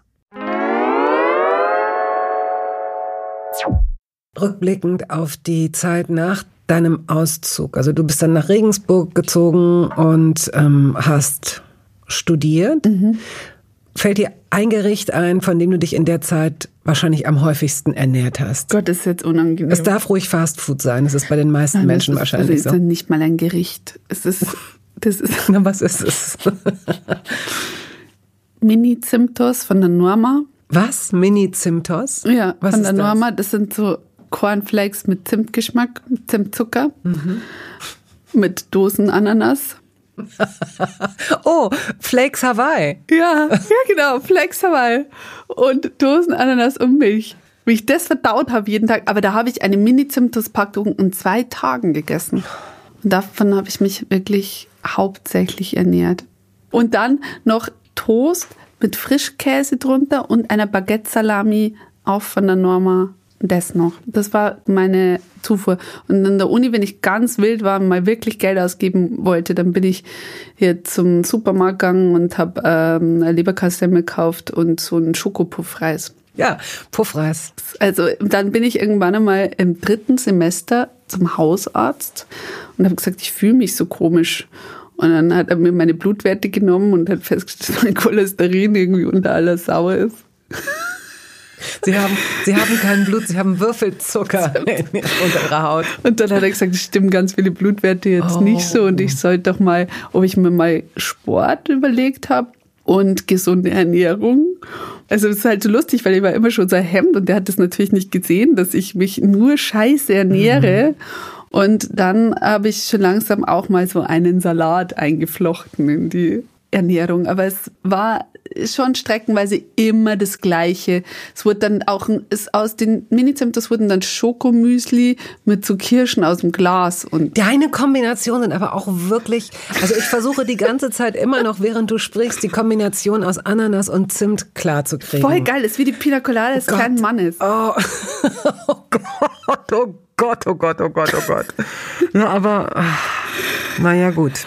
Rückblickend auf die Zeit nach deinem Auszug, also du bist dann nach Regensburg gezogen und ähm, hast studiert. Mhm. Fällt dir ein Gericht ein, von dem du dich in der Zeit wahrscheinlich am häufigsten ernährt hast? Gott, ist jetzt unangenehm. Es darf ruhig Fastfood sein. Das ist bei den meisten Nein, Menschen ist, wahrscheinlich das so. ist nicht mal ein Gericht. Es ist, [laughs] das ist. Na, was ist es? [laughs] Mini-Zimtos von der Norma. Was? Mini-Zimtos? Ja, was von der Norma. Das sind so Cornflakes mit Zimtgeschmack, Zimtzucker, mhm. mit Dosen Ananas. [laughs] oh, Flakes Hawaii. Ja, ja genau, Flakes Hawaii. Und Dosen Ananas und Milch. Wie ich das verdaut habe jeden Tag. Aber da habe ich eine Mini-Zimtus-Packung in zwei Tagen gegessen. Und davon habe ich mich wirklich hauptsächlich ernährt. Und dann noch Toast mit Frischkäse drunter und einer Baguette-Salami, auch von der Norma das noch. Das war meine Zufuhr. Und in der Uni, wenn ich ganz wild war und mal wirklich Geld ausgeben wollte, dann bin ich hier zum Supermarkt gegangen und habe ähm, eine Leberkassemmel gekauft und so einen Schokopuffreis. Ja, Puffreis. Also dann bin ich irgendwann einmal im dritten Semester zum Hausarzt und habe gesagt, ich fühle mich so komisch. Und dann hat er mir meine Blutwerte genommen und hat festgestellt, [laughs] dass mein Cholesterin irgendwie unter aller Sauer ist. Sie haben, Sie haben kein Blut, Sie haben Würfelzucker [laughs] unter Ihrer Haut. Und dann hat er gesagt, es stimmen ganz viele Blutwerte jetzt oh. nicht so und ich sollte doch mal, ob ich mir mal Sport überlegt habe und gesunde Ernährung. Also es ist halt so lustig, weil ich war immer schon so Hemd und der hat das natürlich nicht gesehen, dass ich mich nur scheiße ernähre. Mhm. Und dann habe ich schon langsam auch mal so einen Salat eingeflochten in die Ernährung. Aber es war schon streckenweise immer das Gleiche. Es wurde dann auch ist aus den Mini-Zimters wurden dann Schokomüsli mit so Kirschen aus dem Glas und deine Kombinationen aber auch wirklich. Also ich versuche die ganze Zeit immer noch, während du sprichst, die Kombination aus Ananas und Zimt klar zu kriegen. Voll geil, ist wie die Pina Colada des oh kleinen Mannes. Oh. [laughs] oh Gott, oh Gott, oh Gott, oh Gott, oh Gott. Ja, aber naja, gut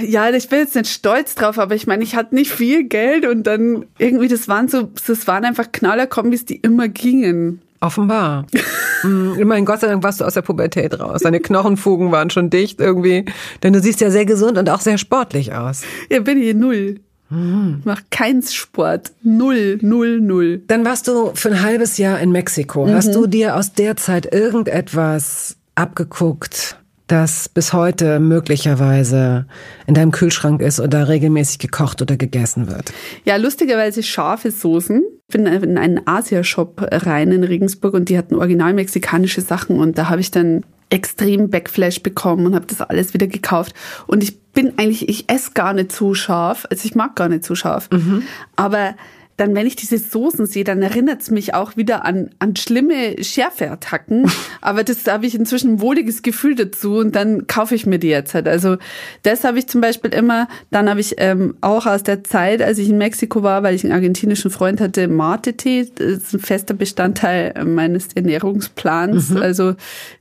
ja, ich bin jetzt nicht stolz drauf, aber ich meine, ich hatte nicht viel Geld und dann irgendwie, das waren so, das waren einfach Knallerkombis, die immer gingen. Offenbar. [laughs] mm, immerhin, Gott sei Dank warst du aus der Pubertät raus. Deine Knochenfugen waren schon dicht irgendwie. Denn du siehst ja sehr gesund und auch sehr sportlich aus. Ja, bin ich null. Mhm. Mach keinen Sport. Null, null, null. Dann warst du für ein halbes Jahr in Mexiko. Mhm. Hast du dir aus der Zeit irgendetwas abgeguckt, das bis heute möglicherweise in deinem Kühlschrank ist oder regelmäßig gekocht oder gegessen wird? Ja, lustigerweise scharfe Soßen. Ich bin in einen Asia-Shop rein in Regensburg und die hatten original mexikanische Sachen und da habe ich dann extrem Backflash bekommen und habe das alles wieder gekauft. Und ich bin eigentlich, ich esse gar nicht zu scharf, also ich mag gar nicht zu scharf. Mhm. Aber dann, wenn ich diese Soßen sehe, dann erinnert es mich auch wieder an, an schlimme Schärfeattacken. [laughs] Aber das da habe ich inzwischen ein wohliges Gefühl dazu und dann kaufe ich mir die jetzt halt. Also das habe ich zum Beispiel immer, dann habe ich ähm, auch aus der Zeit, als ich in Mexiko war, weil ich einen argentinischen Freund hatte, Mate-Tee. Das ist ein fester Bestandteil meines Ernährungsplans. Mhm. Also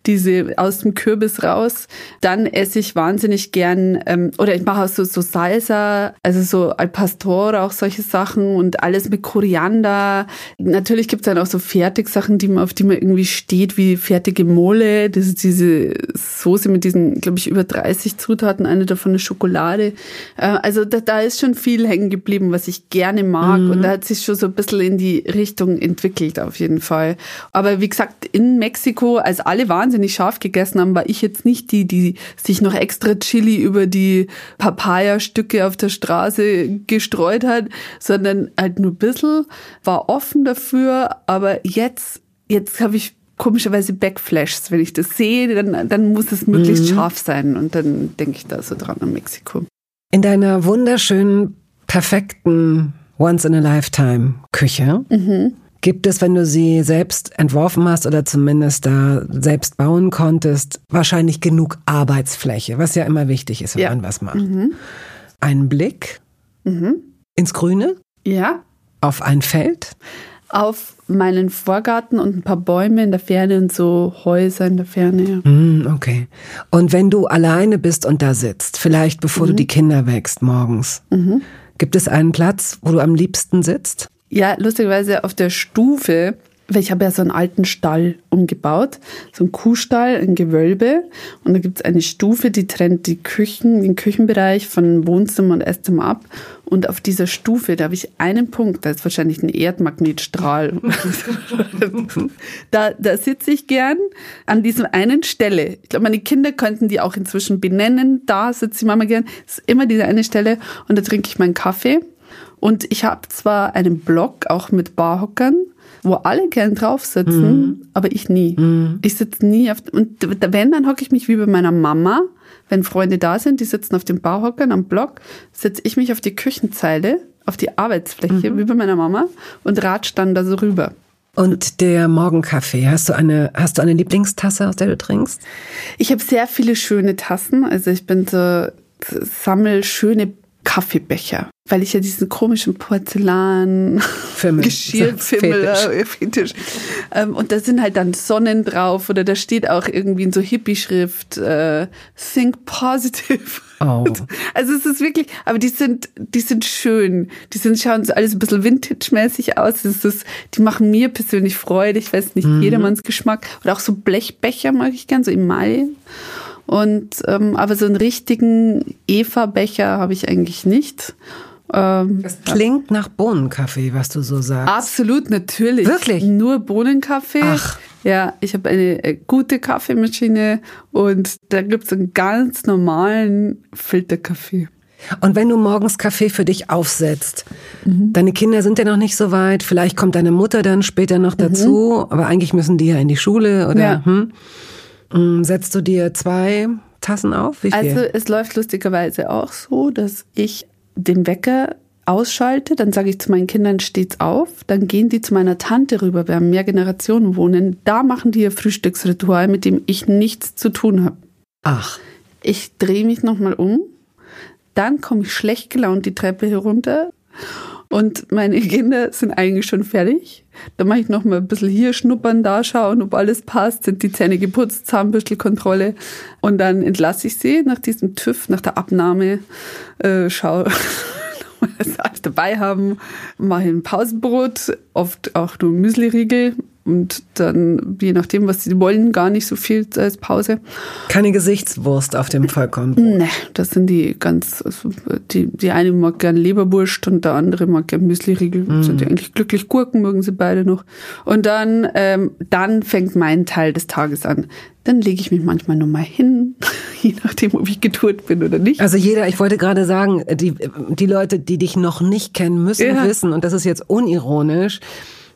diese aus dem Kürbis raus. Dann esse ich wahnsinnig gern, ähm, oder ich mache auch so, so Salsa, also so Al Pastor, auch solche Sachen und alles mit Koriander. Natürlich gibt es dann auch so Fertigsachen, die man, auf die man irgendwie steht, wie fertige Mole. Das ist diese Soße mit diesen, glaube ich, über 30 Zutaten. Eine davon ist Schokolade. Äh, also da, da ist schon viel hängen geblieben, was ich gerne mag. Mhm. Und da hat sich schon so ein bisschen in die Richtung entwickelt, auf jeden Fall. Aber wie gesagt, in Mexiko, als alle wahnsinnig scharf gegessen haben, war ich jetzt nicht die, die sich noch extra Chili über die Papaya-Stücke auf der Straße gestreut hat, sondern halt nur bisschen, war offen dafür, aber jetzt, jetzt habe ich komischerweise Backflashs. Wenn ich das sehe, dann, dann muss es möglichst mhm. scharf sein. Und dann denke ich da so dran an Mexiko. In deiner wunderschönen, perfekten Once-in-a-Lifetime-Küche mhm. gibt es, wenn du sie selbst entworfen hast oder zumindest da selbst bauen konntest, wahrscheinlich genug Arbeitsfläche, was ja immer wichtig ist, wenn ja. man was macht. Mhm. Einen Blick mhm. ins Grüne? Ja. Auf ein Feld? Auf meinen Vorgarten und ein paar Bäume in der Ferne und so Häuser in der Ferne. Ja. Mm, okay. Und wenn du alleine bist und da sitzt, vielleicht bevor mhm. du die Kinder wächst morgens, mhm. gibt es einen Platz, wo du am liebsten sitzt? Ja, lustigerweise auf der Stufe weil ich habe ja so einen alten Stall umgebaut, so einen Kuhstall, ein Gewölbe und da gibt es eine Stufe, die trennt die Küchen, den Küchenbereich von Wohnzimmer und Esszimmer ab und auf dieser Stufe, da habe ich einen Punkt, da ist wahrscheinlich ein Erdmagnetstrahl. [laughs] da da sitze ich gern an diesem einen Stelle. Ich glaube, meine Kinder könnten die auch inzwischen benennen. Da sitze ich Mama gern. Das ist immer diese eine Stelle und da trinke ich meinen Kaffee. Und ich habe zwar einen Blog auch mit Barhockern, wo alle gern drauf sitzen, mhm. aber ich nie. Mhm. Ich sitze nie auf, und wenn, dann hocke ich mich wie bei meiner Mama, wenn Freunde da sind, die sitzen auf den Bauhockern am Block, setze ich mich auf die Küchenzeile, auf die Arbeitsfläche, mhm. wie bei meiner Mama, und ratsch dann da so rüber. Und der Morgenkaffee, hast du eine, hast du eine Lieblingstasse, aus der du trinkst? Ich habe sehr viele schöne Tassen. Also ich bin so, sammel schöne Kaffeebecher, weil ich ja diesen komischen Porzellan [laughs] Geschirrfimmel äh, Fetisch. Ähm, und da sind halt dann Sonnen drauf oder da steht auch irgendwie in so Hippie-Schrift äh, Think Positive. Oh. [laughs] Also es ist wirklich, aber die sind, die sind schön. Die sind, schauen so alles ein bisschen Vintage-mäßig aus. Das ist, die machen mir persönlich Freude. Ich weiß nicht, mhm. jedermanns Geschmack. Oder auch so Blechbecher mag ich gern, so Emaille. Und ähm, aber so einen richtigen Eva-Becher habe ich eigentlich nicht. Ähm, das klingt nach Bohnenkaffee, was du so sagst. Absolut, natürlich. Wirklich? Nur Bohnenkaffee. Ach. Ja, ich habe eine äh, gute Kaffeemaschine und da gibt es einen ganz normalen Filterkaffee. Und wenn du morgens Kaffee für dich aufsetzt, mhm. deine Kinder sind ja noch nicht so weit, vielleicht kommt deine Mutter dann später noch mhm. dazu, mhm. aber eigentlich müssen die ja in die Schule oder ja. hm? Mm, setzt du dir zwei Tassen auf? Also es läuft lustigerweise auch so, dass ich den Wecker ausschalte, dann sage ich zu meinen Kindern, steht's auf, dann gehen die zu meiner Tante rüber, wir haben mehr Generationen wohnen, da machen die ihr Frühstücksritual, mit dem ich nichts zu tun habe. Ach. Ich drehe mich nochmal um, dann komme ich schlecht gelaunt die Treppe herunter und meine Kinder sind eigentlich schon fertig. Da mache ich noch mal ein bisschen hier schnuppern, da schauen, ob alles passt, sind die Zähne geputzt, Zahnbürstelkontrolle. Und dann entlasse ich sie nach diesem TÜV, nach der Abnahme, äh, schaue, was [laughs] alles dabei haben, mache ein Pausenbrot, oft auch nur Müsliriegel und dann, je nachdem, was sie wollen, gar nicht so viel als Pause. Keine Gesichtswurst auf dem Vollkornbrot? [laughs] Nee, das sind die ganz, also die, die eine mag gern Leberwurst und der andere mag gern Müsliriegel. Mm. Sind die eigentlich glücklich Gurken, mögen sie beide noch. Und dann, ähm, dann fängt mein Teil des Tages an. Dann lege ich mich manchmal nur mal hin, [laughs] je nachdem, ob ich getourt bin oder nicht. Also jeder, ich wollte gerade sagen, die, die Leute, die dich noch nicht kennen, müssen ja. wissen, und das ist jetzt unironisch,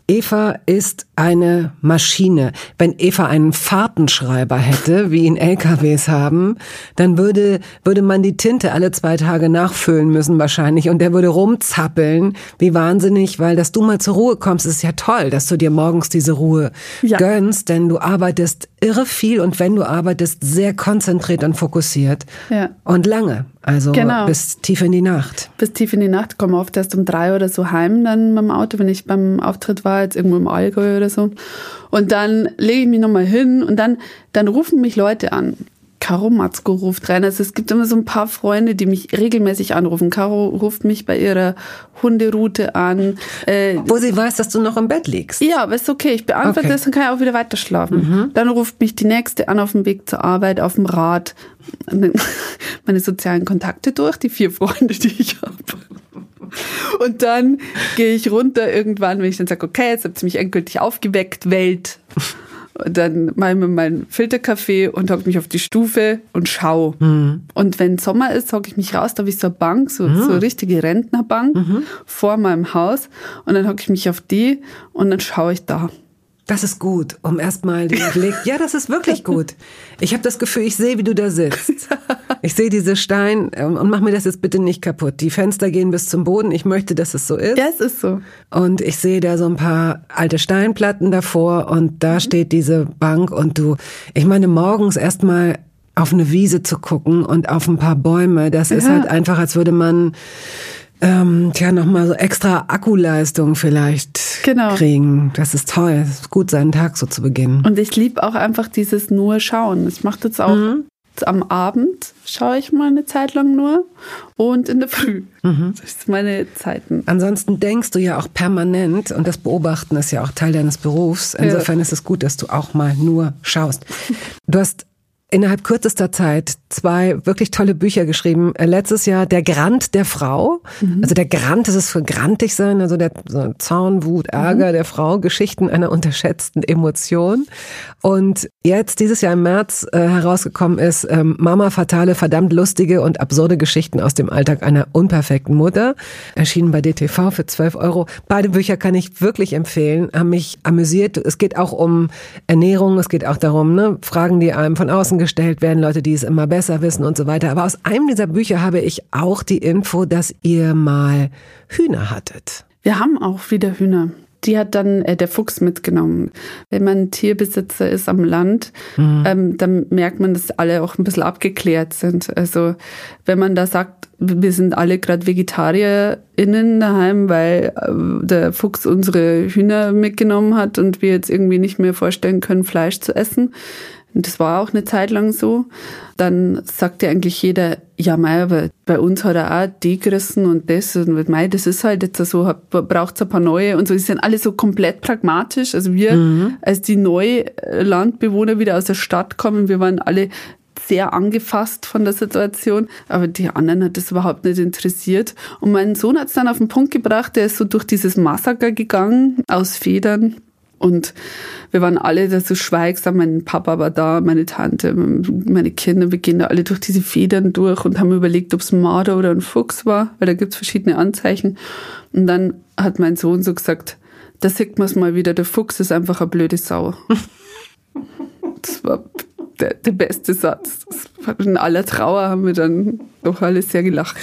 Eva ist eine Maschine. Wenn Eva einen Fahrtenschreiber hätte, wie ihn LKWs haben, dann würde, würde man die Tinte alle zwei Tage nachfüllen müssen wahrscheinlich und der würde rumzappeln, wie wahnsinnig, weil dass du mal zur Ruhe kommst, ist ja toll, dass du dir morgens diese Ruhe ja. gönnst, denn du arbeitest irre viel und wenn du arbeitest, sehr konzentriert und fokussiert ja. und lange. Also genau. bis tief in die Nacht. Bis tief in die Nacht, komme oft erst um drei oder so heim dann mit dem Auto, wenn ich beim Auftritt war, jetzt irgendwo im Allgäu oder so. Und dann lege ich mich nochmal hin und dann, dann rufen mich Leute an. Caro Matzko ruft rein. Also es gibt immer so ein paar Freunde, die mich regelmäßig anrufen. Caro ruft mich bei ihrer Hunderoute an. Äh, Wo sie weiß, dass du noch im Bett liegst. Ja, aber ist okay. Ich beantworte okay. das und kann ja auch wieder weiter schlafen. Mhm. Dann ruft mich die nächste an auf dem Weg zur Arbeit, auf dem Rad. [laughs] Meine sozialen Kontakte durch, die vier Freunde, die ich habe. Und dann gehe ich runter irgendwann, wenn ich dann sage, okay, jetzt habt ihr mich endgültig aufgeweckt, Welt. Und dann mache ich mir meinen Filterkaffee und hocke mich auf die Stufe und schau. Mhm. Und wenn Sommer ist, hocke ich mich raus, da habe ich so eine Bank, so, mhm. so eine richtige Rentnerbank mhm. vor meinem Haus. Und dann hocke ich mich auf die und dann schaue ich da. Das ist gut, um erstmal den Blick. Ja, das ist wirklich gut. Ich habe das Gefühl, ich sehe, wie du da sitzt. [laughs] Ich sehe diese Stein ähm, und mach mir das jetzt bitte nicht kaputt. Die Fenster gehen bis zum Boden. Ich möchte, dass es so ist. Ja, es ist so. Und ich sehe da so ein paar alte Steinplatten davor und da mhm. steht diese Bank und du, ich meine, morgens erstmal auf eine Wiese zu gucken und auf ein paar Bäume, das ja. ist halt einfach, als würde man ähm, tja, nochmal so extra Akkuleistung vielleicht genau. kriegen. Das ist toll. Es ist gut, seinen Tag so zu beginnen. Und ich liebe auch einfach dieses nur Schauen. Ich mache das auch mhm. Am Abend, schaue ich mal eine Zeit lang nur und in der Früh. Mhm. Das sind meine Zeiten. Ansonsten denkst du ja auch permanent und das Beobachten ist ja auch Teil deines Berufs. Insofern ja. ist es gut, dass du auch mal nur schaust. Du hast innerhalb kürzester Zeit zwei wirklich tolle Bücher geschrieben. Äh, letztes Jahr Der Grant der Frau. Mhm. Also der Grant, das ist für grantig sein, also der so Zorn, Wut, Ärger mhm. der Frau, Geschichten einer unterschätzten Emotion. Und jetzt dieses Jahr im März äh, herausgekommen ist ähm, Mama Fatale, verdammt lustige und absurde Geschichten aus dem Alltag einer unperfekten Mutter. Erschienen bei DTV für 12 Euro. Beide Bücher kann ich wirklich empfehlen, haben mich amüsiert. Es geht auch um Ernährung, es geht auch darum, ne, Fragen, die einem von außen gestellt werden, Leute, die es immer besser wissen und so weiter. Aber aus einem dieser Bücher habe ich auch die Info, dass ihr mal Hühner hattet. Wir haben auch wieder Hühner. Die hat dann äh, der Fuchs mitgenommen. Wenn man Tierbesitzer ist am Land, mhm. ähm, dann merkt man, dass alle auch ein bisschen abgeklärt sind. Also wenn man da sagt, wir sind alle gerade VegetarierInnen daheim, weil äh, der Fuchs unsere Hühner mitgenommen hat und wir jetzt irgendwie nicht mehr vorstellen können, Fleisch zu essen, und das war auch eine Zeit lang so. Dann sagt ja eigentlich jeder, ja, mei, aber bei uns hat er auch die gerissen und das und mei, das ist halt jetzt so, braucht es ein paar neue und so. Die sind alle so komplett pragmatisch. Also wir, mhm. als die Neulandbewohner wieder aus der Stadt kommen, wir waren alle sehr angefasst von der Situation, aber die anderen hat das überhaupt nicht interessiert. Und mein Sohn hat es dann auf den Punkt gebracht, der ist so durch dieses Massaker gegangen aus Federn und wir waren alle da so schweigsam. Mein Papa war da, meine Tante, meine Kinder. Wir gehen da alle durch diese Federn durch und haben überlegt, ob es ein Marder oder ein Fuchs war, weil da gibt es verschiedene Anzeichen. Und dann hat mein Sohn so gesagt, da sieht man es mal wieder, der Fuchs ist einfach eine blöde Sau. [laughs] das war der, der beste Satz. In aller Trauer haben wir dann doch alle sehr gelacht.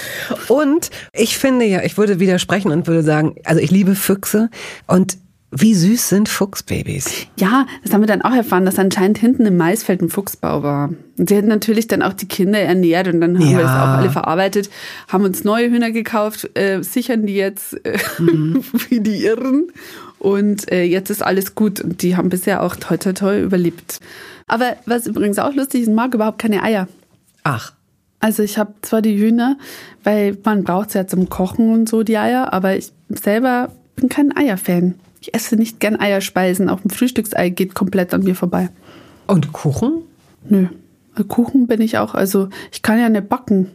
Und ich finde ja, ich würde widersprechen und würde sagen, also ich liebe Füchse und wie süß sind Fuchsbabys? Ja, das haben wir dann auch erfahren, dass anscheinend hinten im Maisfeld ein Fuchsbau war. Und sie hätten natürlich dann auch die Kinder ernährt und dann haben ja. wir das auch alle verarbeitet, haben uns neue Hühner gekauft, äh, sichern die jetzt äh, mhm. [laughs] wie die Irren. Und äh, jetzt ist alles gut und die haben bisher auch toi toi toi überlebt. Aber was übrigens auch lustig ist, mag überhaupt keine Eier. Ach. Also ich habe zwar die Hühner, weil man braucht sie ja zum Kochen und so die Eier, aber ich selber bin kein Eierfan. Ich esse nicht gern Eierspeisen. Auch ein Frühstücksei geht komplett an mir vorbei. Und Kuchen? Nö. Kuchen bin ich auch. Also ich kann ja nicht backen.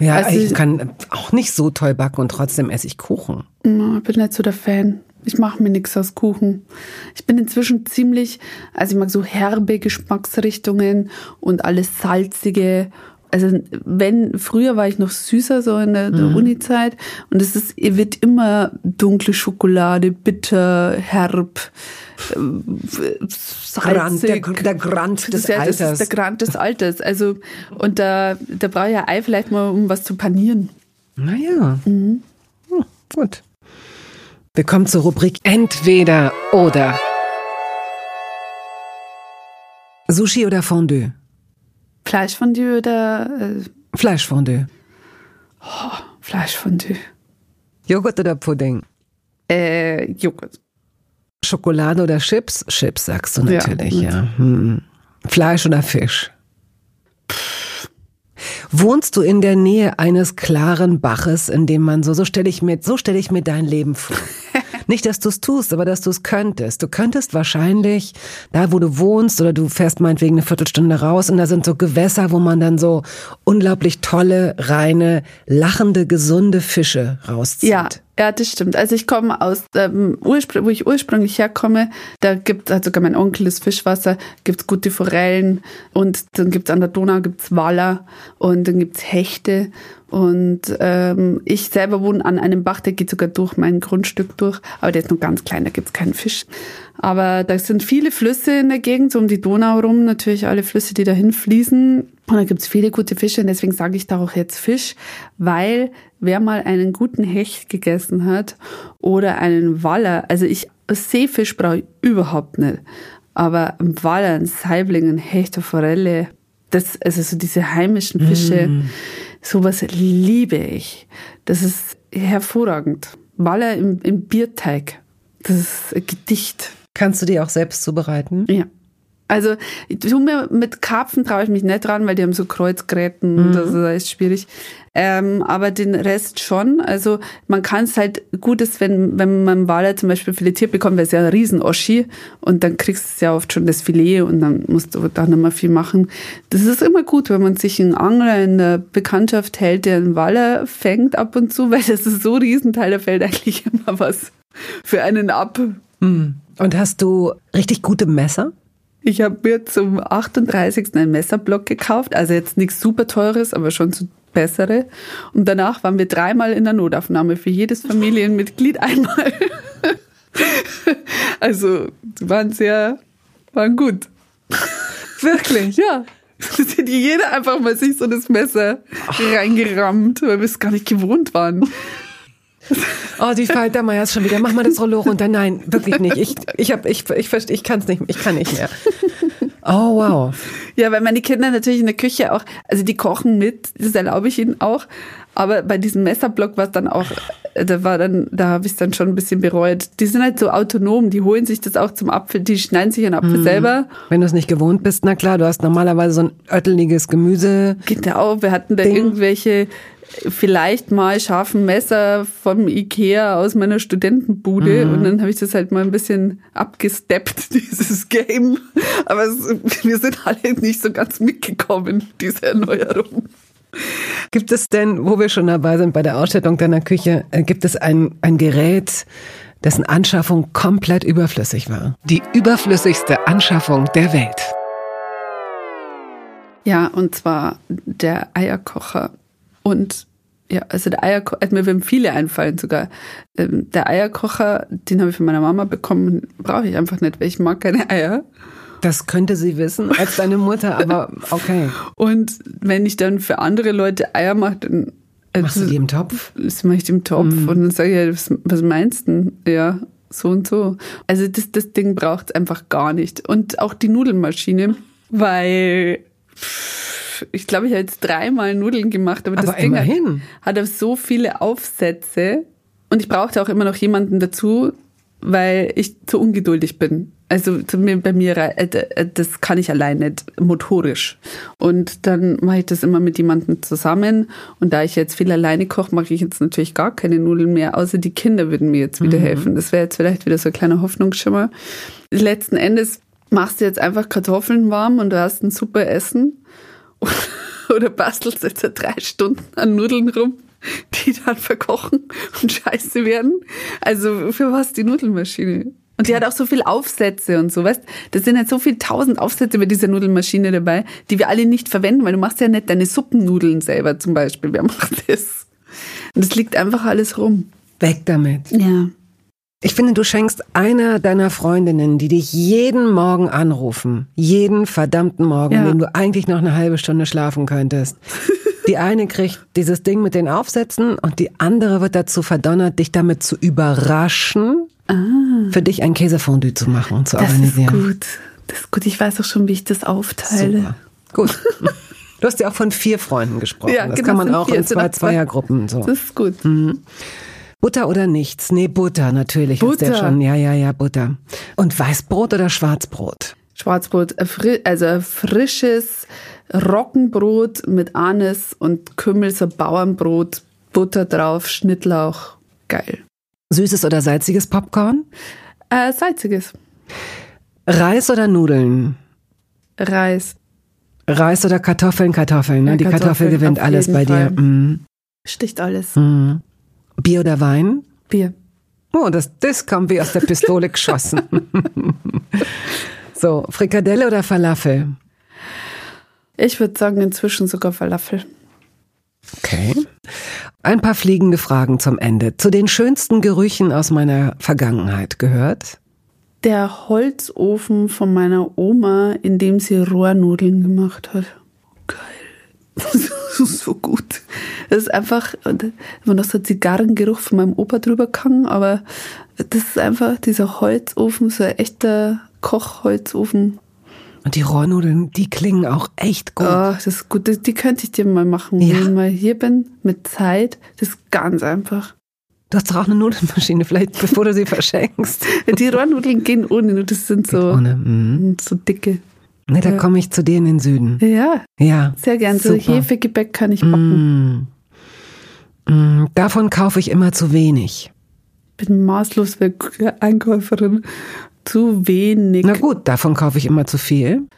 Ja, also, ich kann auch nicht so toll backen und trotzdem esse ich Kuchen. Ich bin nicht so der Fan. Ich mache mir nichts aus Kuchen. Ich bin inzwischen ziemlich, also ich mag so herbe Geschmacksrichtungen und alles salzige also wenn, früher war ich noch süßer, so in der, der Mhm. Uni-Zeit. Und es ist, wird immer dunkle Schokolade, bitter, herb, äh, Grand, der, der Grand Das des ja, das Alters. ist der Grand des Alters. Also, und da, da brauche ich ja Ei vielleicht mal, um was zu panieren. Naja. Mhm. Hm, gut. Wir kommen zur Rubrik Entweder oder. Sushi oder Fondue? Fleischfondue oder äh, Fleischfondue. Fleischfondue? Joghurt oder Pudding? Äh, Joghurt. Schokolade oder Chips? Chips sagst du Ja, natürlich, gut. ja. Hm. Fleisch oder Fisch? Wohnst du in der Nähe eines klaren Baches, in dem man so, so stelle ich mir, so stelle ich mir dein Leben vor. [laughs] Nicht, dass du es tust, aber dass du es könntest. Du könntest wahrscheinlich da, wo du wohnst, oder du fährst meinetwegen eine Viertelstunde raus und da sind so Gewässer, wo man dann so unglaublich tolle, reine, lachende, gesunde Fische rauszieht. Ja, ja, das stimmt. Also ich komme aus, ähm, wo ich ursprünglich herkomme, da gibt also sogar mein Onkel ist Fischwasser, gibt's gute Forellen und dann gibt's an der Donau gibt's Waller und dann gibt's Hechte und ähm, ich selber wohne an einem Bach, der geht sogar durch mein Grundstück durch, aber der ist nur ganz klein, da gibt's keinen Fisch. Aber da sind viele Flüsse in der Gegend, so um die Donau rum, natürlich alle Flüsse, die dahin fließen. Und da gibt's viele gute Fische und deswegen sage ich da auch jetzt Fisch, weil wer mal einen guten Hecht gegessen hat oder einen Waller, also ich Seefisch brauche ich überhaupt nicht, aber ein Waller, ein Saibling, ein Hecht, eine Forelle, das, also so diese heimischen Fische, sowas liebe ich. Das ist hervorragend. Waller im, im Bierteig, das ist ein Gedicht. Kannst du die auch selbst zubereiten? Ja. Also, ich tu mir mit Karpfen traue ich mich nicht dran, weil die haben so Kreuzgräten, Mhm. das ist schwierig. Ähm, aber den Rest schon. Also man kann es halt gut ist, wenn, wenn man Wale zum Beispiel filetiert bekommt, weil es ja ein Riesen-Oschi und dann kriegst du ja oft schon das Filet und dann musst du da nicht mehr viel machen. Das ist immer gut, wenn man sich einen Angler in der Bekanntschaft hält, der einen Waller fängt ab und zu, [laughs] weil das ist so Riesenteil, da fällt eigentlich [laughs] immer was für einen ab. Und hast du richtig gute Messer? Ich habe mir zum 38. einen Messerblock gekauft, also jetzt nichts super teures, aber schon so bessere. Und danach waren wir dreimal in der Notaufnahme, für jedes Familienmitglied einmal. [laughs] also, waren sehr, waren gut. Wirklich? Ja. Sind die jeder einfach mal sich so das Messer reingerammt, weil wir es gar nicht gewohnt waren. Oh, die Faltermeier ist schon wieder. Mach mal das Rollo runter. Nein, wirklich nicht. Ich, ich hab, ich, ich verstehe, ich kann es nicht, ich kann nicht mehr. Oh, wow. Ja, weil meine Kinder natürlich in der Küche auch, also die kochen mit, das erlaube ich ihnen auch. Aber bei diesem Messerblock war es dann auch, da war dann, da habe ich es dann schon ein bisschen bereut. Die sind halt so autonom, die holen sich das auch zum Apfel, die schneiden sich einen Apfel selber. Wenn du es nicht gewohnt bist, na klar, du hast normalerweise so ein ötteliges Gemüse. Genau, wir hatten da Ding. irgendwelche vielleicht mal scharfen Messer vom Ikea aus meiner Studentenbude und dann habe ich das halt mal ein bisschen abgesteppt, [laughs] dieses Game. Aber es, wir sind alle nicht so ganz mitgekommen, diese Erneuerung. Gibt es denn, wo wir schon dabei sind bei der Ausstattung deiner Küche, äh, gibt es ein, ein Gerät, dessen Anschaffung komplett überflüssig war? Die überflüssigste Anschaffung der Welt. Ja, und zwar der Eierkocher. Und ja, also der Eierkocher, also mir würden viele einfallen sogar. Ähm, Der Eierkocher, den habe ich von meiner Mama bekommen, brauche ich einfach nicht, weil ich mag keine Eier. Das könnte sie wissen als deine Mutter, aber [laughs] okay. Und wenn ich dann für andere Leute Eier mache, dann Machst du die im Topf? das mache ich im Topf und dann sage ich, ja, was, was meinst du denn? Ja, so und so. Also das, das Ding braucht es einfach gar nicht. Und auch die Nudelmaschine, weil pff, ich glaube, ich habe jetzt dreimal Nudeln gemacht, aber, das Aber Ding hat, hat auf so viele Aufsätze und ich brauchte auch immer noch jemanden dazu, weil ich zu ungeduldig bin. Also bei mir, äh, das kann ich allein nicht motorisch. Und dann mache ich das immer mit jemandem zusammen. Und da ich jetzt viel alleine koche, mache ich jetzt natürlich gar keine Nudeln mehr, außer die Kinder würden mir jetzt wieder helfen. Das wäre jetzt vielleicht wieder so ein kleiner Hoffnungsschimmer. Letzten Endes machst du jetzt einfach Kartoffeln warm und du hast ein super Essen. [laughs] Oder bastelst jetzt seit drei Stunden an Nudeln rum, die dann verkochen und scheiße werden. Also für was die Nudelmaschine? Und die hat auch so viel Aufsätze und so, weißt Da sind halt so viel tausend Aufsätze bei dieser Nudelmaschine dabei, die wir alle nicht verwenden, weil du machst ja nicht deine Suppennudeln selber zum Beispiel. Wer macht das? Und es liegt einfach alles rum. Weg damit. Ja. Ich finde, du schenkst einer deiner Freundinnen, die dich jeden Morgen anrufen, jeden verdammten Morgen, ja. wenn du eigentlich noch eine halbe Stunde schlafen könntest. [laughs] Die eine kriegt dieses Ding mit den Aufsätzen und die andere wird dazu verdonnert, dich damit zu überraschen, ah. für dich ein Käsefondue zu machen und zu das organisieren. Das ist gut. Das ist gut. Ich weiß auch schon, wie ich das aufteile. Super. Gut. [laughs] Du hast ja auch von vier Freunden gesprochen. Ja, das genau, kann man auch in zwei Zweiergruppen so. Das ist gut. Mhm. Butter oder nichts? Nee, Butter natürlich. Butter. Hast ja schon. Ja, ja, ja, Butter. Und Weißbrot oder Schwarzbrot? Schwarzbrot, also frisches Roggenbrot mit Anis und Kümmel, so Bauernbrot, Butter drauf, Schnittlauch. Geil. Süßes oder salziges Popcorn? Äh, salziges. Reis oder Nudeln? Reis. Reis oder Kartoffeln, Kartoffeln. Ne? Ja, Die Kartoffel, Kartoffel gewinnt alles bei Fall. dir. Mhm. Sticht alles. Mhm. Bier oder Wein? Bier. Oh, das, das kam wie aus der Pistole geschossen. so, Frikadelle oder Falafel? Ich würde sagen, inzwischen sogar Falafel. Okay. Ein paar fliegende Fragen zum Ende. Zu den schönsten Gerüchen aus meiner Vergangenheit gehört? Der Holzofen von meiner Oma, in dem sie Rohrnudeln gemacht hat. Das ist so gut. Das ist einfach, immer noch so ein Zigarrengeruch von meinem Opa drüber kann, aber das ist einfach dieser Holzofen, so ein echter Kochholzofen. Und die Rohrnudeln, die klingen auch echt gut. Oh, das ist gut. Die, die könnte ich dir mal machen, ja. wenn ich mal hier bin, mit Zeit. Das ist ganz einfach. Du hast doch auch eine Nudelmaschine, vielleicht bevor du sie verschenkst. [laughs] Die Rohrnudeln gehen ohne, nur das sind so, mhm. so dicke. Ne, da ja. komme ich zu dir in den Süden. Ja. Ja. Sehr gern. So Hefegebäck kann ich backen. Mm. Mm. Davon kaufe ich immer zu wenig. Ich bin maßlos Einkäuferin zu wenig. Na gut, davon kaufe ich immer zu viel.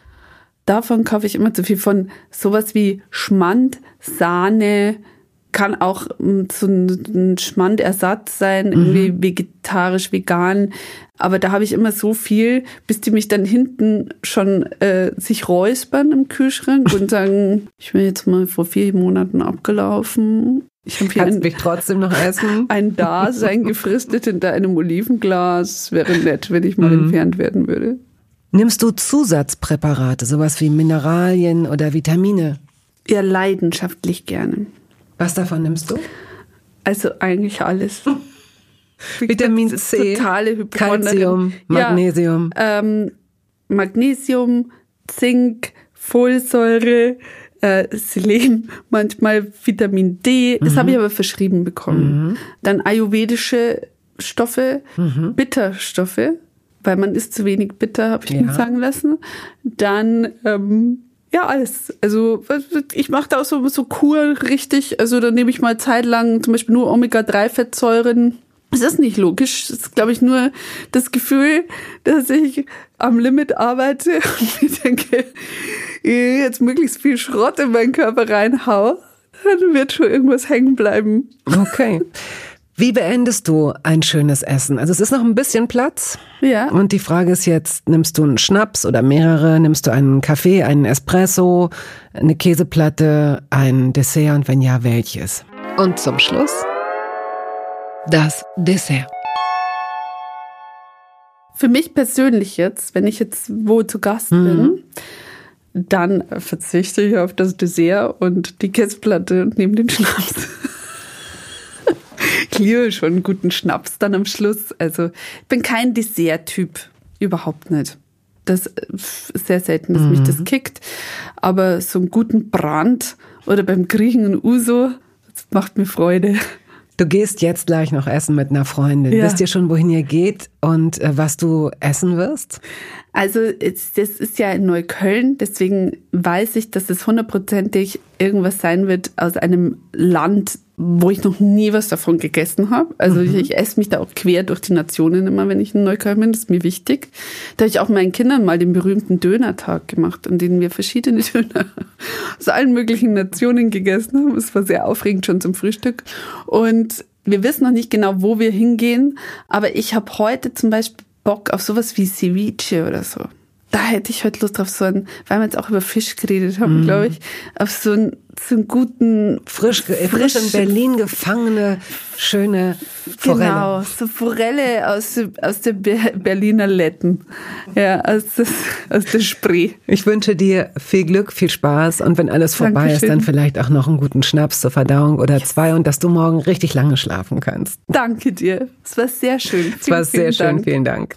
Davon kaufe ich immer zu viel von sowas wie Schmand, Sahne, kann auch mm, so ein Schmandersatz sein, irgendwie mhm. vegetarisch, vegan. Aber da habe ich immer so viel, bis die mich dann hinten schon äh, sich räuspern im Kühlschrank [laughs] und sagen, ich bin jetzt mal vor vier Monaten abgelaufen. Ich habe hier ein, mich trotzdem noch essen. [laughs] ein Dasein gefristet in einem Olivenglas. Wäre nett, wenn ich mal mhm. entfernt werden würde. Nimmst du Zusatzpräparate, sowas wie Mineralien oder Vitamine? Ja, leidenschaftlich gerne. Was davon nimmst du? Also eigentlich alles. [laughs] Vitamin C, totale Calcium, Magnesium. Ja, ähm, Magnesium, Zink, Folsäure, äh, Selen, manchmal Vitamin D. Das mhm. habe ich aber verschrieben bekommen. Mhm. Dann ayurvedische Stoffe, mhm. Bitterstoffe, weil man isst zu wenig bitter, habe ich ja. mir sagen lassen. Dann ähm, ja, alles. Also ich mache da auch so, so Kur richtig. Also da nehme ich mal zeitlang zum Beispiel nur Omega-3-Fettsäuren. Es ist nicht logisch. Es ist, glaube ich, nur das Gefühl, dass ich am Limit arbeite [laughs] und mir denke, jetzt möglichst viel Schrott in meinen Körper reinhau, dann wird schon irgendwas hängen bleiben. Okay. Wie beendest du ein schönes Essen? Also es ist noch ein bisschen Platz. Ja. Und die Frage ist jetzt, nimmst du einen Schnaps oder mehrere? Nimmst du einen Kaffee, einen Espresso, eine Käseplatte, ein Dessert und wenn ja, welches? Und zum Schluss das Dessert. Für mich persönlich jetzt, wenn ich jetzt wo zu Gast mhm. bin, dann verzichte ich auf das Dessert und die Käseplatte und nehme den Schnaps. [laughs] [laughs] ich liebe schon einen guten Schnaps dann am Schluss. Also ich bin kein Dessert-Typ. Überhaupt nicht. Das ist sehr selten, dass mhm. mich das mhm. kickt. Aber so einen guten Brand oder beim Griechen ein Uso, das macht mir Freude. Du gehst jetzt gleich noch essen mit einer Freundin. Ja. Wisst ihr schon, wohin ihr geht und äh, was du essen wirst? Also das ist ja in Neukölln, deswegen weiß ich, dass es hundertprozentig irgendwas sein wird aus einem Land, wo ich noch nie was davon gegessen habe. Also mhm. ich, ich, esse mich da auch quer durch die Nationen immer, wenn ich in Neukölln bin. Das ist mir wichtig. Da habe ich auch meinen Kindern mal den berühmten Dönertag gemacht, an dem wir verschiedene [laughs] Döner aus allen möglichen Nationen gegessen haben. Es war sehr aufregend schon zum Frühstück. Und wir wissen noch nicht genau, wo wir hingehen. Aber ich habe heute zum Beispiel Bock auf sowas wie Ceviche oder so. Da hätte ich heute Lust drauf, so einen, weil wir jetzt auch über Fisch geredet haben, mm. glaube ich, auf so einen, so einen guten. Frisch, frisch, frisch in Berlin gefangene, schöne Forelle. Genau, so Forelle aus, aus der Berliner Letten. Ja, aus, das, aus der Spree. Ich wünsche dir viel Glück, viel Spaß und wenn alles vorbei Dankeschön. ist, dann vielleicht auch noch einen guten Schnaps zur Verdauung oder yes. zwei und dass du morgen richtig lange schlafen kannst. Danke dir. Es war sehr schön. Es war sehr schön. Dank. Vielen Dank.